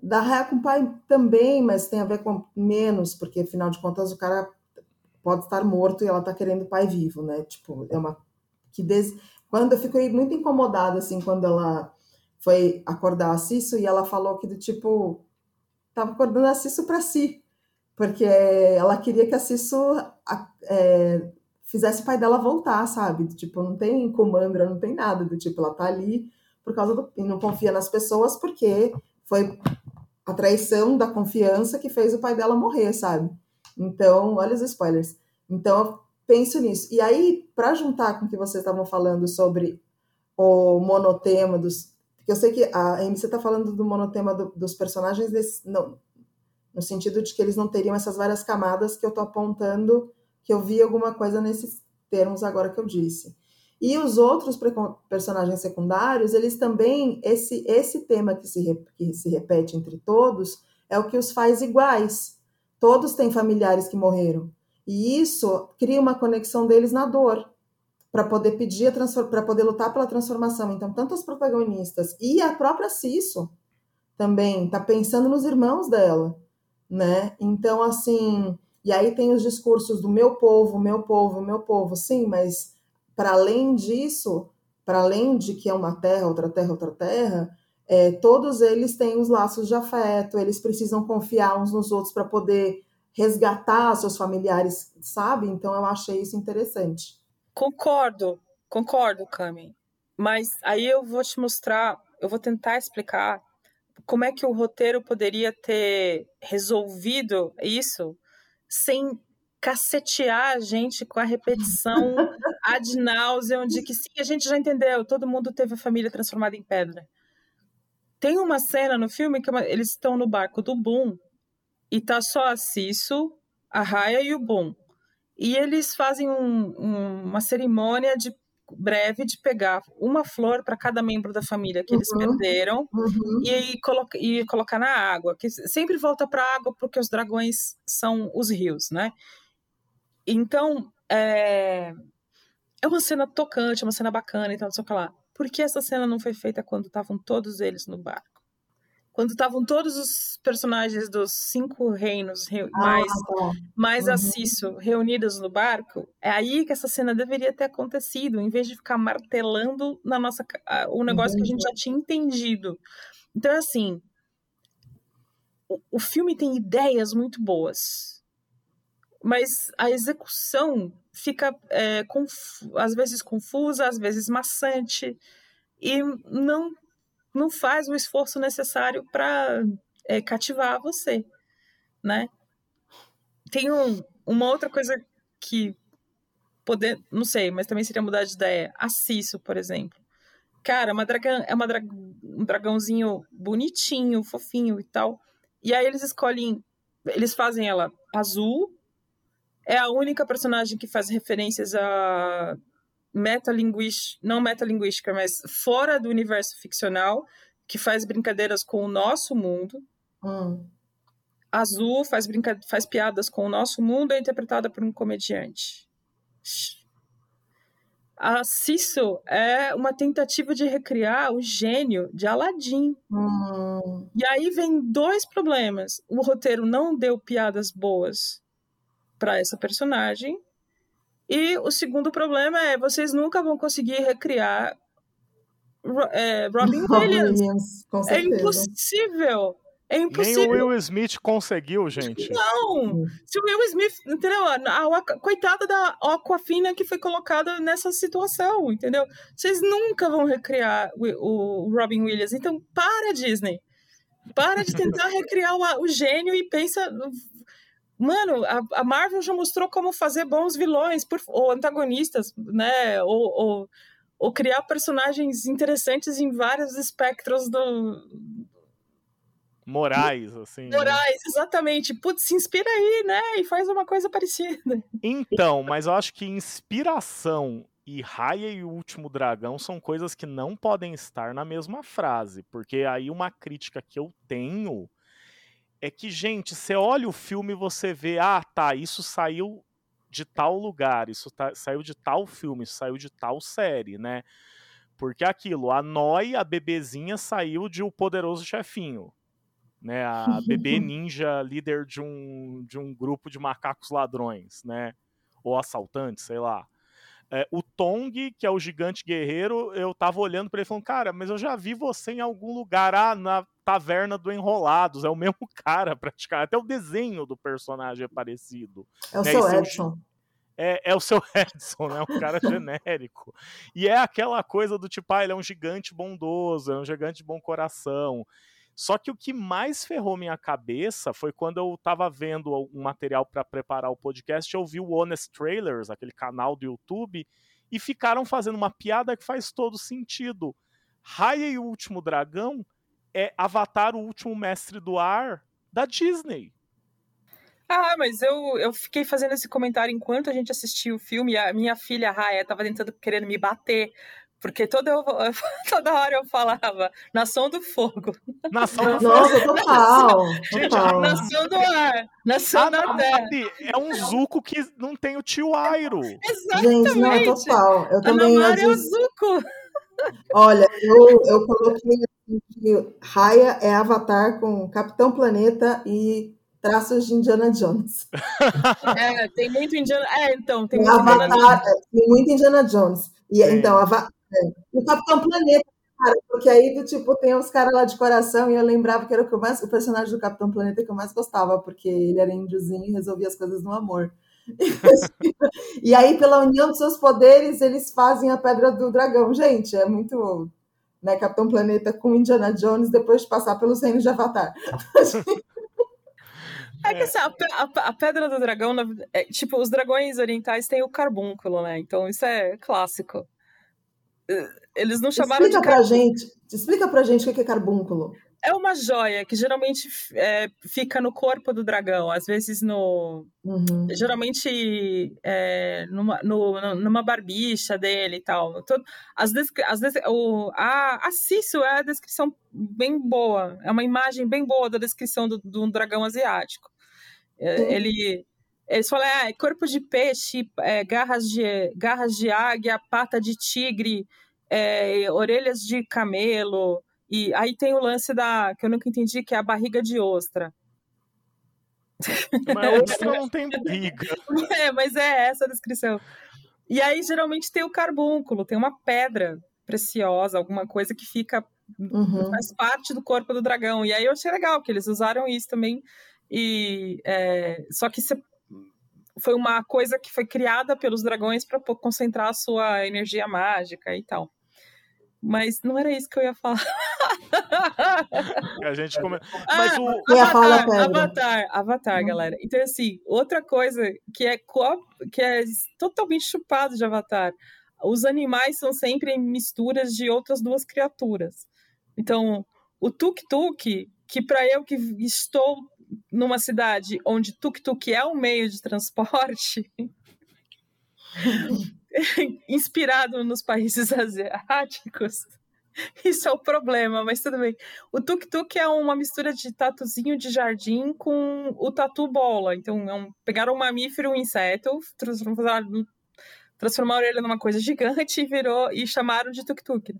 Da raia com o pai também, mas tem a ver com menos, porque afinal de contas o cara pode estar morto e ela tá querendo o pai vivo, né? Tipo, é uma que des... quando eu fiquei muito incomodada assim quando ela foi acordar a Cisso e ela falou que do tipo tava acordando a Cisso para si, porque ela queria que a Cisso é, fizesse o pai dela voltar, sabe? Tipo, não tem comandra, não tem nada do tipo, ela tá ali por causa do e não confia nas pessoas porque foi a traição da confiança que fez o pai dela morrer, sabe? Então, olha os spoilers. Então, eu penso nisso. E aí, para juntar com o que vocês estavam falando sobre o monotema dos. Porque eu sei que a MC está falando do monotema do, dos personagens, desse, não, no sentido de que eles não teriam essas várias camadas que eu estou apontando, que eu vi alguma coisa nesses termos agora que eu disse. E os outros personagens secundários, eles também, esse, esse tema que se, que se repete entre todos, é o que os faz iguais. Todos têm familiares que morreram. E isso cria uma conexão deles na dor, para poder pedir, para poder lutar pela transformação. Então, tanto as protagonistas e a própria Cisso também está pensando nos irmãos dela, né? Então, assim, e aí tem os discursos do meu povo, meu povo, meu povo, sim, mas para além disso, para além de que é uma terra, outra terra, outra terra, é, todos eles têm os laços de afeto, eles precisam confiar uns nos outros para poder resgatar seus familiares, sabe? Então eu achei isso interessante. Concordo, concordo, Cami. Mas aí eu vou te mostrar, eu vou tentar explicar como é que o roteiro poderia ter resolvido isso sem cacetear a gente com a repetição [laughs] ad nauseam de que sim, a gente já entendeu, todo mundo teve a família transformada em pedra. Tem uma cena no filme que é eles estão no barco do Boom e tá só a Cisso, a Raya e o Boom. E eles fazem um, um, uma cerimônia de breve de pegar uma flor para cada membro da família que eles Uhum. perderam Uhum. e, aí coloca, e colocar na água, que sempre volta para a água porque os dragões são os rios, né? Então, é, é uma cena tocante, é uma cena bacana e tal, não sei o que lá. Por que essa cena não foi feita quando estavam todos eles no barco? Quando estavam todos os personagens dos cinco reinos Ah, mais, tá. mais Uhum. Assiso reunidos no barco, é aí que essa cena deveria ter acontecido, em vez de ficar martelando na nossa ah, o negócio que a gente já tinha entendido. Então, é assim, o, o filme tem ideias muito boas, mas a execução fica é, às vezes confusa, às vezes maçante e não não faz o esforço necessário para cativar você, né? Tem um, uma outra coisa que poder, não sei, mas também seria mudar de ideia. A Cisso, por exemplo. Cara, é uma dragão, é uma dra um dragãozinho bonitinho, fofinho e tal. E aí eles escolhem, eles fazem ela azul. É a única personagem que faz referências a metalinguística, não metalinguística, mas fora do universo ficcional, que faz brincadeiras com o nosso mundo. Hum. Azul faz, brinca... faz piadas com o nosso mundo, é interpretada por um comediante. A Cisso é uma tentativa de recriar o gênio de Aladdin. Hum. E aí vem dois problemas. O roteiro não deu piadas boas para essa personagem. E o segundo problema é vocês nunca vão conseguir recriar é, [laughs] Robin Williams. Williams, com É impossível. É Nem impossível. o Will Smith conseguiu, gente. Não! Se o Will Smith, entendeu? A, a, coitada da Aquafina que foi colocada nessa situação, entendeu? Vocês nunca vão recriar o, o Robin Williams. Então, para, Disney. Para de tentar [laughs] recriar o, o, gênio e pensa. Mano, a, a, Marvel já mostrou como fazer bons vilões, por, ou antagonistas, né? Ou, ou, ou criar personagens interessantes em vários espectros do, Morais, assim. Morais, né? exatamente. Putz, se inspira aí, né? E faz uma coisa parecida. Então, mas eu acho que inspiração e Raia e o Último Dragão são coisas que não podem estar na mesma frase. Porque aí uma crítica que eu tenho é que, gente, você olha o filme e você vê, ah, tá, isso saiu de tal lugar, isso tá, saiu de tal filme, isso saiu de tal série, né? Porque aquilo, a Noi, a bebezinha, saiu de O Poderoso Chefinho né, a bebê [laughs] ninja líder de um, de um grupo de macacos ladrões, né, ou assaltantes, sei lá. É, o Tong, que é o gigante guerreiro, eu tava olhando para ele falando, cara, mas eu já vi você em algum lugar, ah, na taverna do Enrolados, é o mesmo [laughs] cara, praticamente, até o desenho do personagem é parecido. É o né? seu Edson. É, é, o seu [laughs] Edson, né? Um cara [laughs] genérico. E é aquela coisa do tipo, ah, ele é um gigante bondoso, é um gigante de bom coração. Só que o que mais ferrou minha cabeça foi quando eu tava vendo um material para preparar o podcast, eu vi o Honest Trailers, aquele canal do YouTube, e ficaram fazendo uma piada que faz todo sentido. Raya e o Último Dragão é Avatar, o Último Mestre do Ar, da Disney. Ah, mas eu, eu fiquei fazendo esse comentário enquanto a gente assistia o filme, a minha filha Raya tava tentando, querendo me bater, porque toda, eu, [laughs] toda hora eu falava Nação do Fogo. Nação do Nossa, Fogo. total. Gente, total. Nação do Ar. Nação da não, Terra. É um Zuko que não tem o tio Airo. Exatamente. Gente, não, total. Eu também. Namara é o Zuko. Olha, eu, eu coloquei assim que Raya é Avatar com Capitão Planeta e traços de Indiana Jones. [laughs] É, tem muito indiano. É, então, tem Tem muito. Avatar, é, tem muito Indiana Jones. E então, Ava- é, e o Capitão Planeta, cara, porque aí do tipo tem uns caras lá de coração e eu lembrava que era o que eu mais, o personagem do Capitão Planeta que eu mais gostava, porque ele era índiozinho e resolvia as coisas no amor. [laughs] E aí, pela união dos seus poderes, eles fazem a Pedra do Dragão. Gente, é muito. Né, Capitão Planeta com Indiana Jones depois de passar pelos reinos de Avatar. É que assim, a, a, a pedra do dragão, é, tipo, os dragões orientais têm o carbúnculo, né? Então isso é clássico. Eles não chamaram Explica de pra gente, explica pra gente o que é carbúnculo. é uma joia que geralmente é, fica no corpo do dragão, às vezes no. Uhum. Geralmente é, numa, no, numa barbicha dele e tal. Todo, as, as, o, a, a Cisso é a descrição bem boa, é uma imagem bem boa da descrição do, do dragão asiático. É, ele. Eles falam, é, corpo de peixe, é, garras, de, garras de águia, pata de tigre, é, orelhas de camelo, e aí tem o lance da. que eu nunca entendi, que é a barriga de ostra. Mas [laughs] ostra não tem barriga. É, mas é essa a descrição. E aí, geralmente, tem o carbúnculo, tem uma pedra preciosa, alguma coisa que fica. Uhum. faz parte do corpo do dragão. E aí eu achei legal que eles usaram isso também. E é, só que foi uma coisa que foi criada pelos dragões para concentrar a sua energia mágica e tal. Mas não era isso que eu ia falar. a gente come... Ah, Mas o... Avatar, Avatar, Avatar, hum. galera. Então, assim, outra coisa que é, que é totalmente chupado de Avatar. Os animais são sempre misturas de outras duas criaturas. Então, o tuk-tuk, que para eu que estou numa cidade onde tuk-tuk é um meio de transporte, [laughs] inspirado nos países [laughs] asiáticos. Isso é o problema, mas tudo bem. O tuk-tuk é uma mistura de tatuzinho de jardim com o tatu bola. Então, é um, pegaram um mamífero, um inseto, transformaram, transformaram ele numa coisa gigante e virou e chamaram de tuk-tuk.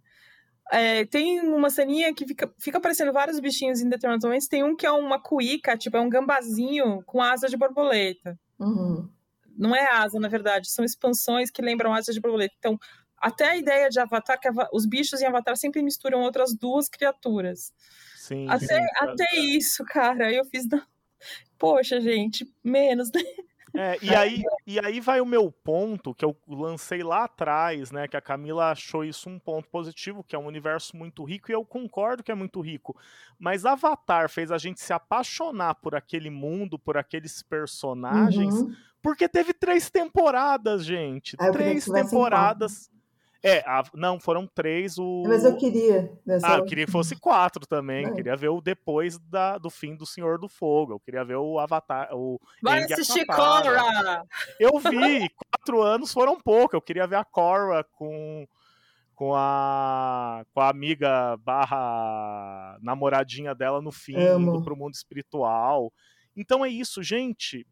É, tem uma ceninha que fica, fica aparecendo vários bichinhos em determinados momentos. Tem um que é uma cuíca, tipo, é um gambazinho com asa de borboleta. Uhum não é asa, na verdade, são expansões que lembram asas de borboleta. Então, até a ideia de Avatar, que os bichos em Avatar sempre misturam outras duas criaturas. Sim, até, sim, até isso, cara, eu fiz. Poxa, gente, menos, né? É, e, aí, e aí vai o meu ponto, que eu lancei lá atrás, né? Que a Camila achou isso um ponto positivo, que é um universo muito rico, e eu concordo que é muito rico. Mas Avatar fez a gente se apaixonar por aquele mundo, por aqueles personagens, uhum. porque teve três temporadas, gente. Ah, três temporadas. É, a, não, foram três. O... Mas eu queria. Ah, eu queria que fosse quatro também. É. Eu queria ver o depois da, do fim do Senhor do Fogo. Eu queria ver o Avatar. O Vai assistir Korra! Eu vi, quatro anos foram pouco. Eu queria ver a Korra com, com, a, com a amiga barra namoradinha dela no fim, Amo. indo pro mundo espiritual. Então é isso, gente.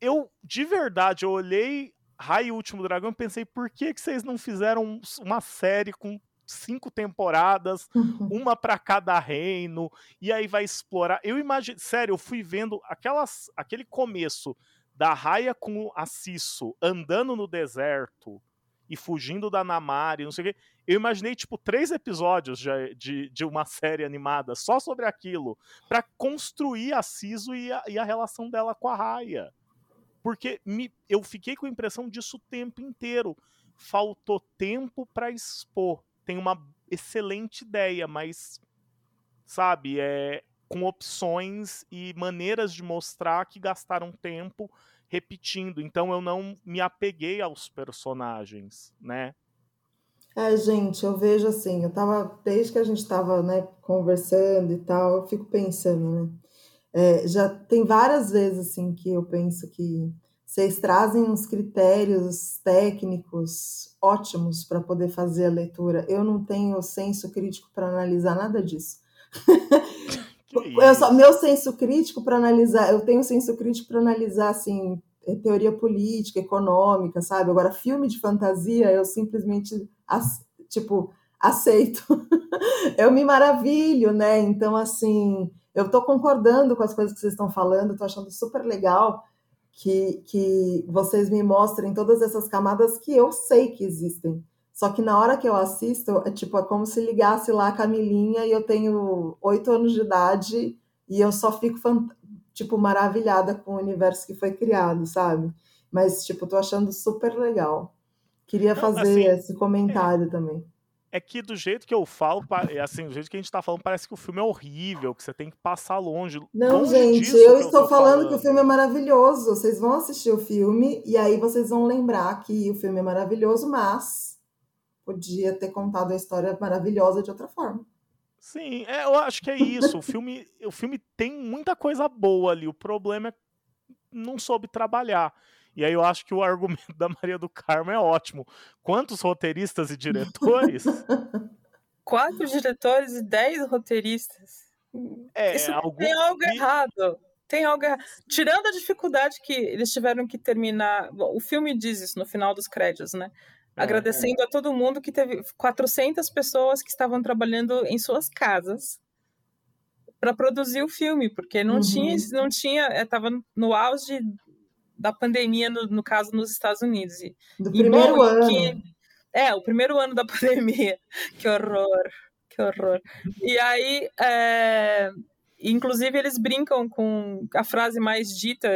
Eu, de verdade, eu olhei Raio Último Dragão, eu pensei, por que, que vocês não fizeram uma série com cinco temporadas, uhum. uma para cada reino, e aí vai explorar. Eu imagino, sério, eu fui vendo aquelas, aquele começo da Raia com a Cisso andando no deserto e fugindo da Namari, não sei o quê. Eu imaginei, tipo, três episódios de, de, de uma [laughs] série animada só sobre aquilo, para construir a Ciso e a, e a relação dela com a Raia porque me, eu fiquei com a impressão disso o tempo inteiro. Faltou tempo para expor. Tem uma excelente ideia, mas sabe, é com opções e maneiras de mostrar que gastaram tempo repetindo. Então eu não me apeguei aos personagens, né? É, gente, eu vejo assim, eu tava, desde que a gente tava, né, conversando e tal, eu fico pensando, né? É, já tem várias vezes assim que eu penso que vocês trazem uns critérios técnicos ótimos para poder fazer a leitura. Eu não tenho senso crítico para analisar nada disso. [laughs] eu só, meu senso crítico para analisar, eu tenho senso crítico para analisar assim é, teoria política, econômica, sabe? Agora filme de fantasia eu simplesmente tipo aceito. [laughs] eu me maravilho, né? Então assim eu estou concordando com as coisas que vocês estão falando, estou achando super legal que, que vocês me mostrem todas essas camadas que eu sei que existem. Só que na hora que eu assisto, é tipo, é como se ligasse lá a Camilinha e eu tenho oito anos de idade e eu só fico, tipo, maravilhada com o universo que foi criado, sabe? Mas, tipo, tô achando super legal. Queria fazer assim, esse comentário é, também é que do jeito que eu falo, é assim, do jeito que a gente tá falando, parece que o filme é horrível, que você tem que passar longe. Não, longe gente, eu estou falando, falando, que o filme é maravilhoso. Vocês vão assistir o filme e aí vocês vão lembrar que o filme é maravilhoso, mas podia ter contado a história maravilhosa de outra forma. Sim, é, eu acho que é isso. O filme, o filme tem muita coisa boa ali. O problema é não soube trabalhar. E aí eu acho que o argumento da Maria do Carmo é ótimo. Quantos roteiristas e diretores? [laughs] Quatro diretores e dez roteiristas. É, Isso algum... tem algo errado. Tem algo errado. Tirando a dificuldade que eles tiveram que terminar. Bom, o filme diz isso no final dos créditos, né? Agradecendo a todo mundo que teve 400 pessoas que estavam trabalhando em suas casas para produzir o filme, porque não uhum. tinha, não tinha, estava no auge da pandemia, no, no, caso nos Estados Unidos. E, Do primeiro bom, ano. Que, é, o primeiro ano da [laughs] pandemia. Que horror, que horror. E aí, é, inclusive, eles brincam com a frase mais dita.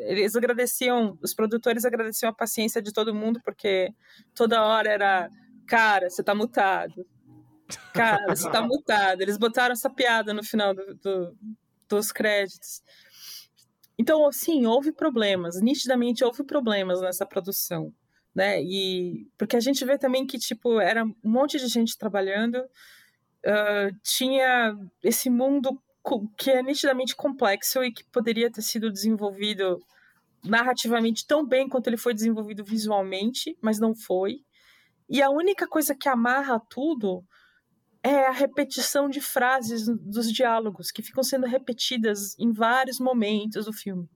Eles agradeciam, os produtores agradeciam a paciência de todo mundo, porque toda hora era, cara, você tá mutado. Cara, você tá mutado. Eles botaram essa piada no final do, do, dos créditos. Então, sim, houve problemas, nitidamente houve problemas nessa produção, né? E porque a gente vê também que tipo era um monte de gente trabalhando, uh, tinha esse mundo que é nitidamente complexo e que poderia ter sido desenvolvido narrativamente tão bem quanto ele foi desenvolvido visualmente, mas não foi. E a única coisa que amarra tudo é a repetição de frases dos diálogos que ficam sendo repetidas em vários momentos do filme.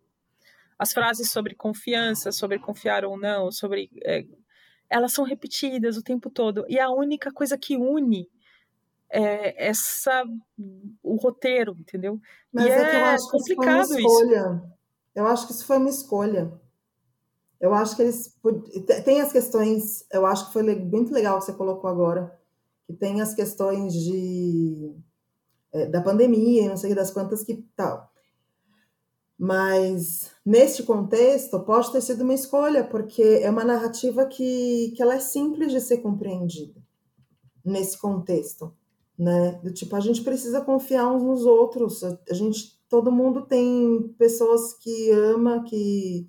As frases sobre confiança, sobre confiar ou não, sobre. É, elas são repetidas o tempo todo. E a única coisa que une é essa o roteiro, entendeu? Mas e é, é que eu acho complicado que isso. Foi uma escolha. Isso. Eu acho que isso foi uma escolha. Eu acho que eles tem as questões. Eu acho que foi muito legal que você colocou agora que tem as questões de é, da pandemia e não sei das quantas que tal. Mas neste contexto pode ter sido uma escolha, porque é uma narrativa que, que ela é simples de ser compreendida nesse contexto, né? Do tipo, a gente precisa confiar uns nos outros. A gente, todo mundo tem pessoas que ama, que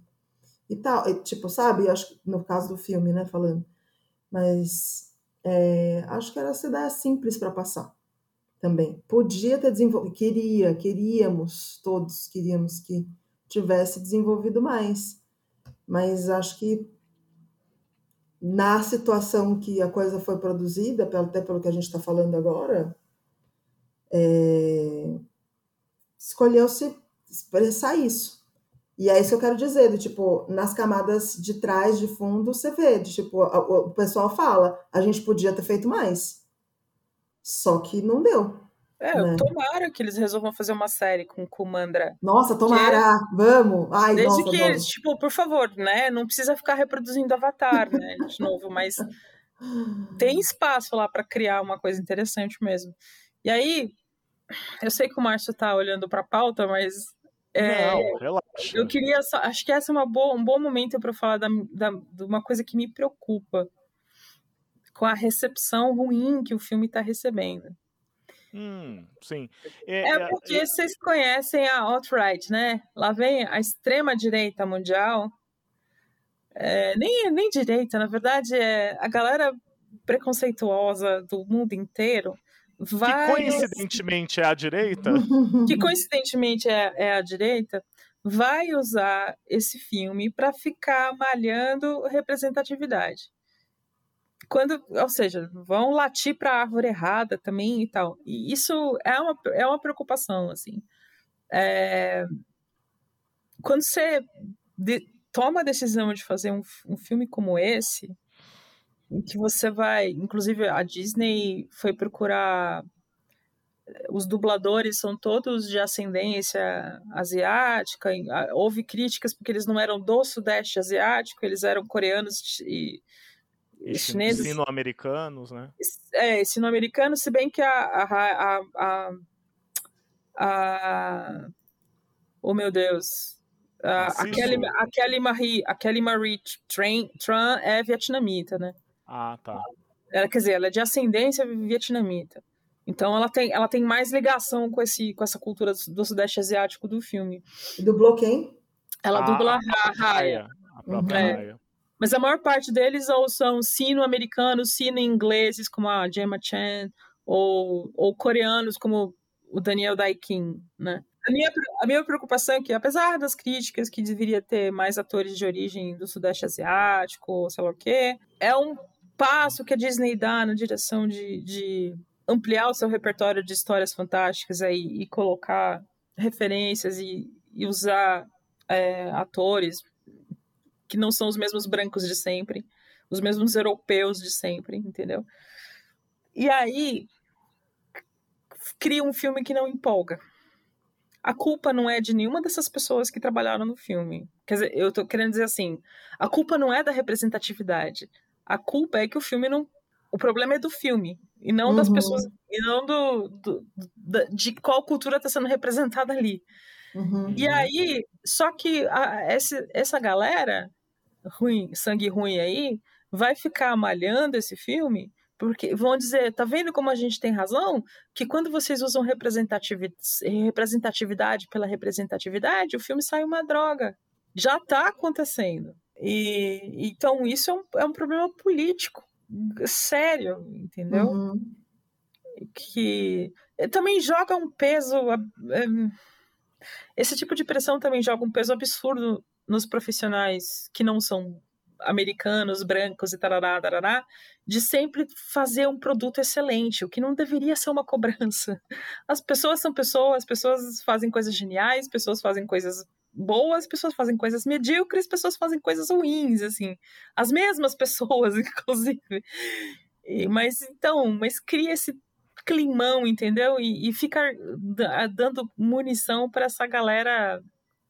e tal, e, tipo, sabe? Acho no caso do filme, né, falando. Mas é, acho que era essa ideia simples para passar também. Podia ter desenvolvido, queria, queríamos, todos queríamos que tivesse desenvolvido mais, mas acho que na situação que a coisa foi produzida, até pelo que a gente está falando agora, é, escolheu-se expressar isso. E é isso que eu quero dizer, do tipo, nas camadas de trás, de fundo, você vê, de, tipo, o, o pessoal fala, a gente podia ter feito mais. Só que não deu. É, né? tomara que eles resolvam fazer uma série com o Kumandra. Nossa, tomara, é... vamos. Ai, Desde nossa, que eles, tipo, por favor, né? Não precisa ficar reproduzindo Avatar, né? De [laughs] novo, mas tem espaço lá para criar uma coisa interessante mesmo. E aí, eu sei que o Márcio tá olhando para a pauta, mas é, não, relaxa. Eu queria só, acho que essa é uma boa, um bom momento para falar da, da, de uma coisa que me preocupa com a recepção ruim que o filme está recebendo. Hum, sim. É, é, é porque é, vocês conhecem a alt-right, né? Lá vem a extrema-direita mundial. É, nem, nem direita, na verdade, é a galera preconceituosa do mundo inteiro vários... Que coincidentemente é a direita. [laughs] que coincidentemente é, é a direita, vai usar esse filme para ficar malhando representatividade. Quando, ou seja, vão latir para a árvore errada também e tal. E isso é uma, é uma preocupação, assim. É... Quando você de, toma a decisão de fazer um, um filme como esse, em que você vai, inclusive a Disney foi procurar os dubladores são todos de ascendência asiática. Houve críticas porque eles não eram do Sudeste Asiático, eles eram coreanos e, chineses. Sino-americanos, né? É, sino-americanos, se bem que a, a, a, a, oh meu Deus, a, a, Kelly, a Kelly Marie, a Kelly Marie Tran, Tran é vietnamita, né? Ah, tá. Ela, quer dizer, ela é de ascendência vietnamita. Então ela tem, ela tem mais ligação com, esse, com essa cultura do Sudeste Asiático do filme. E dublou quem? Ela a, dubla a Raya. A própria é. Raya. Mas a maior parte deles ou são sino-americanos, sino-ingleses, como a Gemma Chan, ou, ou coreanos como o Daniel Daikin, né? A minha, a minha preocupação é que, apesar das críticas que deveria ter mais atores de origem do Sudeste Asiático, sei lá o quê, é um passo que a Disney dá na direção de, de ampliar o seu repertório de histórias fantásticas aí, e colocar referências e, e usar é, atores que não são os mesmos brancos de sempre, os mesmos europeus de sempre, entendeu? E aí cria um filme que não empolga. A culpa não é de nenhuma dessas pessoas que trabalharam no filme. Quer dizer, eu tô querendo dizer assim, a culpa não é da representatividade. A culpa é que o filme não. O problema é do filme e não uhum. das pessoas e não do, do, do de qual cultura está sendo representada ali. Uhum. E aí, só que a, essa, essa galera ruim, sangue ruim aí, vai ficar malhando esse filme porque vão dizer, tá vendo como a gente tem razão? Que quando vocês usam representatividade pela representatividade, o filme sai uma droga. Já está acontecendo. E então isso é um, é um problema político sério, entendeu? Uhum. Que também joga um peso. Esse tipo de pressão também joga um peso absurdo nos profissionais que não são americanos, brancos e tarará, tarará, de sempre fazer um produto excelente, o que não deveria ser uma cobrança. As pessoas são pessoas, as pessoas fazem coisas geniais, pessoas fazem coisas boas, pessoas fazem coisas medíocres, pessoas fazem coisas ruins, assim. As mesmas [laughs] pessoas, inclusive. E, mas então, mas cria esse climão, entendeu? E, e fica dando munição para essa galera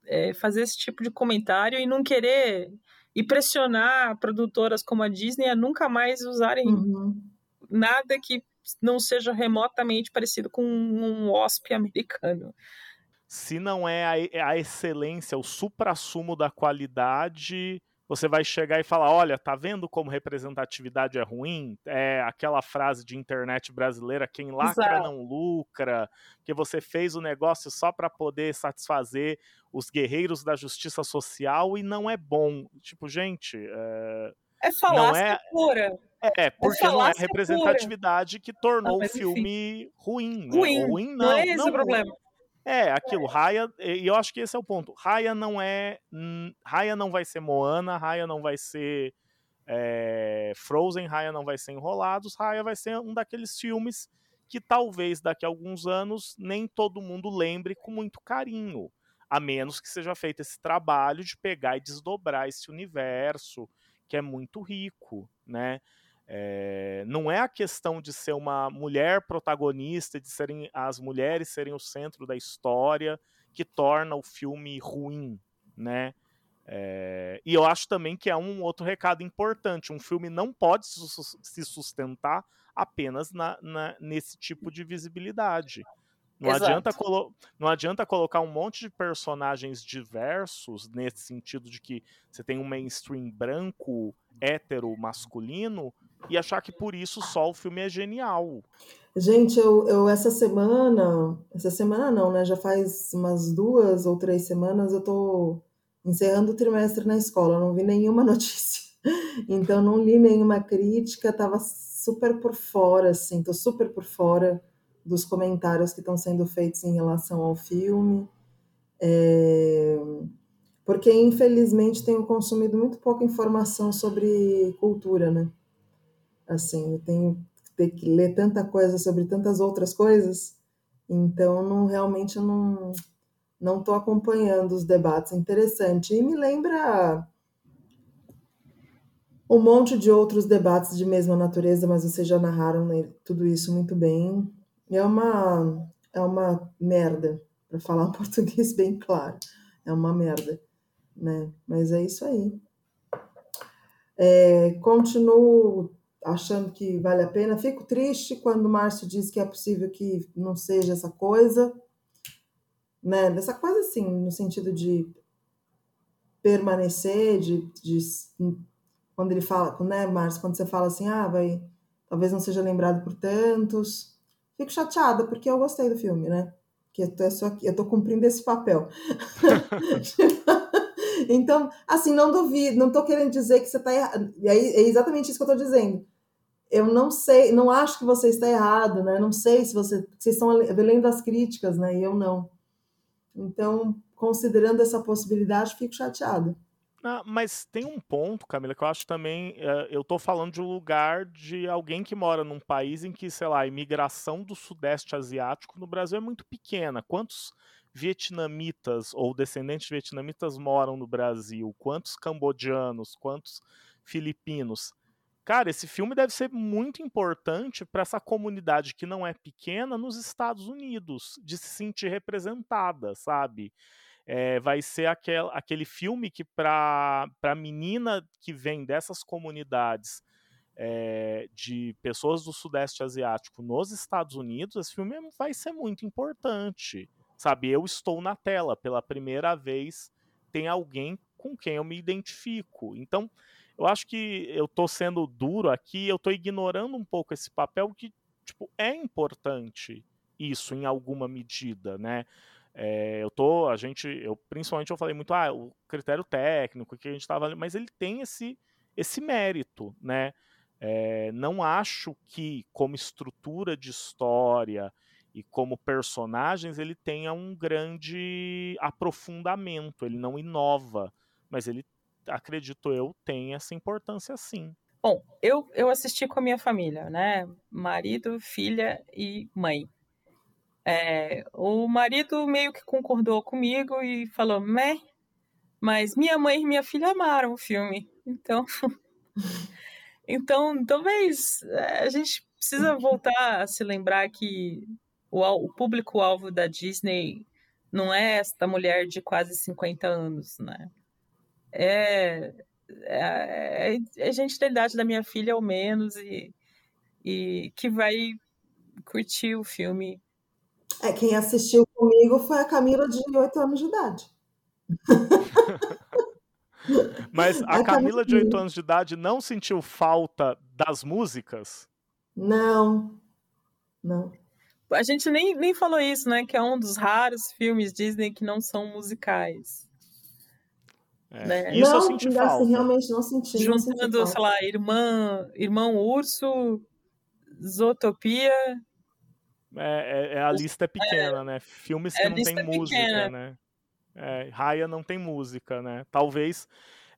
é, fazer esse tipo de comentário e não querer e pressionar produtoras como a Disney a nunca mais usarem uhum. nada que não seja remotamente parecido com um OSP americano se não é a, é a excelência, o supra-sumo da qualidade, você vai chegar e falar: olha, tá vendo como representatividade é ruim? É aquela frase de internet brasileira: quem lacra Exato. não lucra, que você fez o negócio só para poder satisfazer os guerreiros da justiça social e não é bom. Tipo, gente. É, é falácia é, pura. É, é porque é não é representatividade pura. que tornou não, o filme enfim. ruim. Ruim. Né? ruim não, não é esse não, o problema. É, aquilo, Raya, e eu acho que esse é o ponto. Raya não é. Raya não vai ser Moana, Raya não vai ser é, Frozen, Raya não vai ser Enrolados, Raya vai ser um daqueles filmes que talvez daqui a alguns anos nem todo mundo lembre com muito carinho. A menos que seja feito esse trabalho de pegar e desdobrar esse universo, que é muito rico, né? É, não é a questão de ser uma mulher protagonista, de serem as mulheres serem o centro da história que torna o filme ruim, né? É, e eu acho também que é um outro recado importante. Um filme não pode se sustentar apenas na, na, nesse tipo de visibilidade. Não adianta, não adianta colocar um monte de personagens diversos nesse sentido de que você tem um mainstream branco, hétero, masculino, e achar que por isso só o filme é genial. Gente, eu, eu essa semana, essa semana não, né? Já faz umas duas ou três semanas eu tô encerrando o trimestre na escola, não vi nenhuma [laughs] notícia. Então não li nenhuma crítica, tava super por fora, assim, tô super por fora dos comentários que estão sendo feitos em relação ao filme. É... Porque, infelizmente, tenho consumido muito pouca informação sobre cultura, né? Assim, eu tenho ter que ler tanta coisa sobre tantas outras coisas, então não realmente eu não não estou acompanhando os debates. Interessante e me lembra um monte de outros debates de mesma natureza, mas vocês já narraram né, tudo isso muito bem. É uma é uma merda, para falar um [laughs] português bem claro. É uma merda, né? Mas é isso aí. É, continuo achando que vale a pena. Fico triste quando o Márcio diz que é possível que não seja essa coisa, né? Dessa coisa assim, no sentido de permanecer, de, de quando ele fala, né, Márcio, quando você fala assim, ah, vai, talvez não seja lembrado por tantos. Fico chateada porque eu gostei do filme, né? Que eu tô, eu tô cumprindo esse papel. [laughs] Então, assim, não duvido, não estou querendo dizer que você está errado. É exatamente isso que eu estou dizendo. eu não sei, não acho que você está errado, né? Não sei se você, vocês estão lendo as críticas, né? E eu não. Então, considerando essa possibilidade, fico chateada. Ah, mas tem um ponto, Camila, que eu acho também. Uh, eu estou falando de um lugar de alguém que mora num país em que, sei lá, a imigração do Sudeste Asiático no Brasil é muito pequena. Quantos vietnamitas ou descendentes de vietnamitas moram no Brasil? Quantos cambodianos? Quantos filipinos? Cara, esse filme deve ser muito importante para essa comunidade que não é pequena nos Estados Unidos, de se sentir representada, sabe? É, vai ser aquel, aquele filme que, para a menina que vem dessas comunidades é, de pessoas do Sudeste Asiático nos Estados Unidos, esse filme vai ser muito importante. Sabe, eu estou na tela pela primeira vez, tem alguém com quem eu me identifico. Então, eu acho que eu estou sendo duro aqui, eu estou ignorando um pouco esse papel que, tipo, é importante isso em alguma medida, né? É, eu tô, a gente, eu principalmente eu falei muito, ah, o critério técnico que a gente estava, mas ele tem esse esse mérito, né? É, não acho que como estrutura de história e como personagens ele tenha um grande aprofundamento, ele não inova, mas ele acredito eu, tem essa importância sim. Bom, eu, eu assisti com a minha família, né? Marido, filha e mãe. É, o marido meio que concordou comigo e falou, meh, mas minha mãe e minha filha amaram o filme. Então, [laughs] então talvez é, a gente precisa voltar a se lembrar que o, o público-alvo da Disney não é esta mulher de quase 50 anos, né? é, é, é, gente da idade da minha filha ou menos e, e que vai curtir o filme. É, quem assistiu comigo foi a Camila de 8 anos de idade. [laughs] Mas a, a Camila de 8 anos de idade não sentiu falta das músicas? Não, não. A gente nem, nem falou isso, né? Que é um dos raros filmes Disney que não são musicais. É. Né? Isso não, eu senti falta. Assim, realmente não senti. Juntando, não senti sei lá, irmã, irmão urso, Zootopia. É, é, é a lista é pequena, né? Filmes que não tem música, pequena. né? É, Raya não tem música, né? Talvez,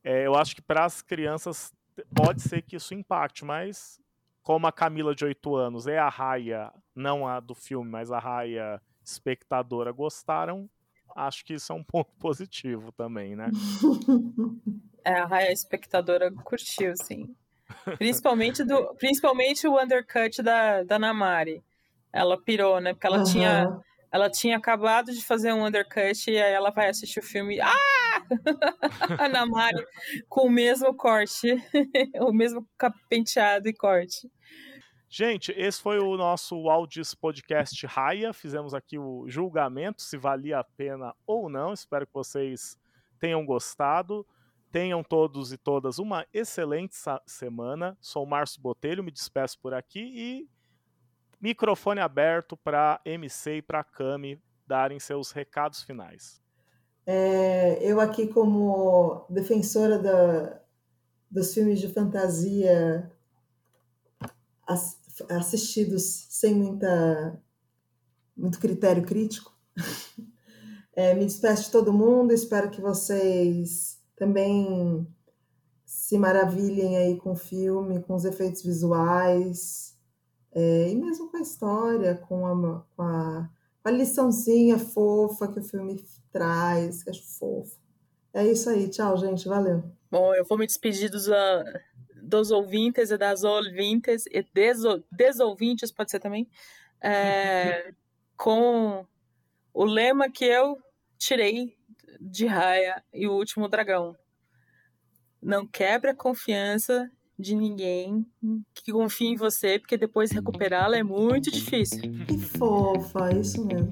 é, eu acho que para as crianças pode ser que isso impacte, mas como a Camila de 8 anos é a Raya, não a do filme, mas a Raya espectadora gostaram, acho que isso é um [laughs] ponto positivo também, né? [laughs] É, a Raia espectadora curtiu, sim. Principalmente, do, [laughs] principalmente o undercut da, da Namari. Ela pirou, né? Porque ela uhum. tinha. Ela tinha acabado de fazer um undercut e aí ela vai assistir o filme. Ah! [laughs] a Namari com o mesmo corte, [laughs] o mesmo penteado e corte. Gente, esse foi o nosso Audis Podcast Raia. Fizemos aqui o julgamento se valia a pena ou não. Espero que vocês tenham gostado. Tenham todos e todas uma excelente semana. Sou Márcio Botelho, me despeço por aqui e microfone aberto para MC e para Cami darem seus recados finais. É, eu aqui como defensora da, dos filmes de fantasia assistidos sem muita, muito critério crítico. [laughs] É, me despeço de todo mundo, espero que vocês também se maravilhem aí com o filme, com os efeitos visuais, é, e mesmo com a história, com a, com a, a liçãozinha fofa que o filme traz, que acho fofo. É isso aí, tchau, gente, valeu. Bom, eu vou me despedir dos, uh, dos ouvintes e das ouvintes e deso, desouvintes, pode ser também, é, [laughs] com o lema que eu tirei de Raya e o Último Dragão. Não quebre a confiança de ninguém que confie em você, porque depois recuperá-la é muito difícil. Que fofa, isso mesmo.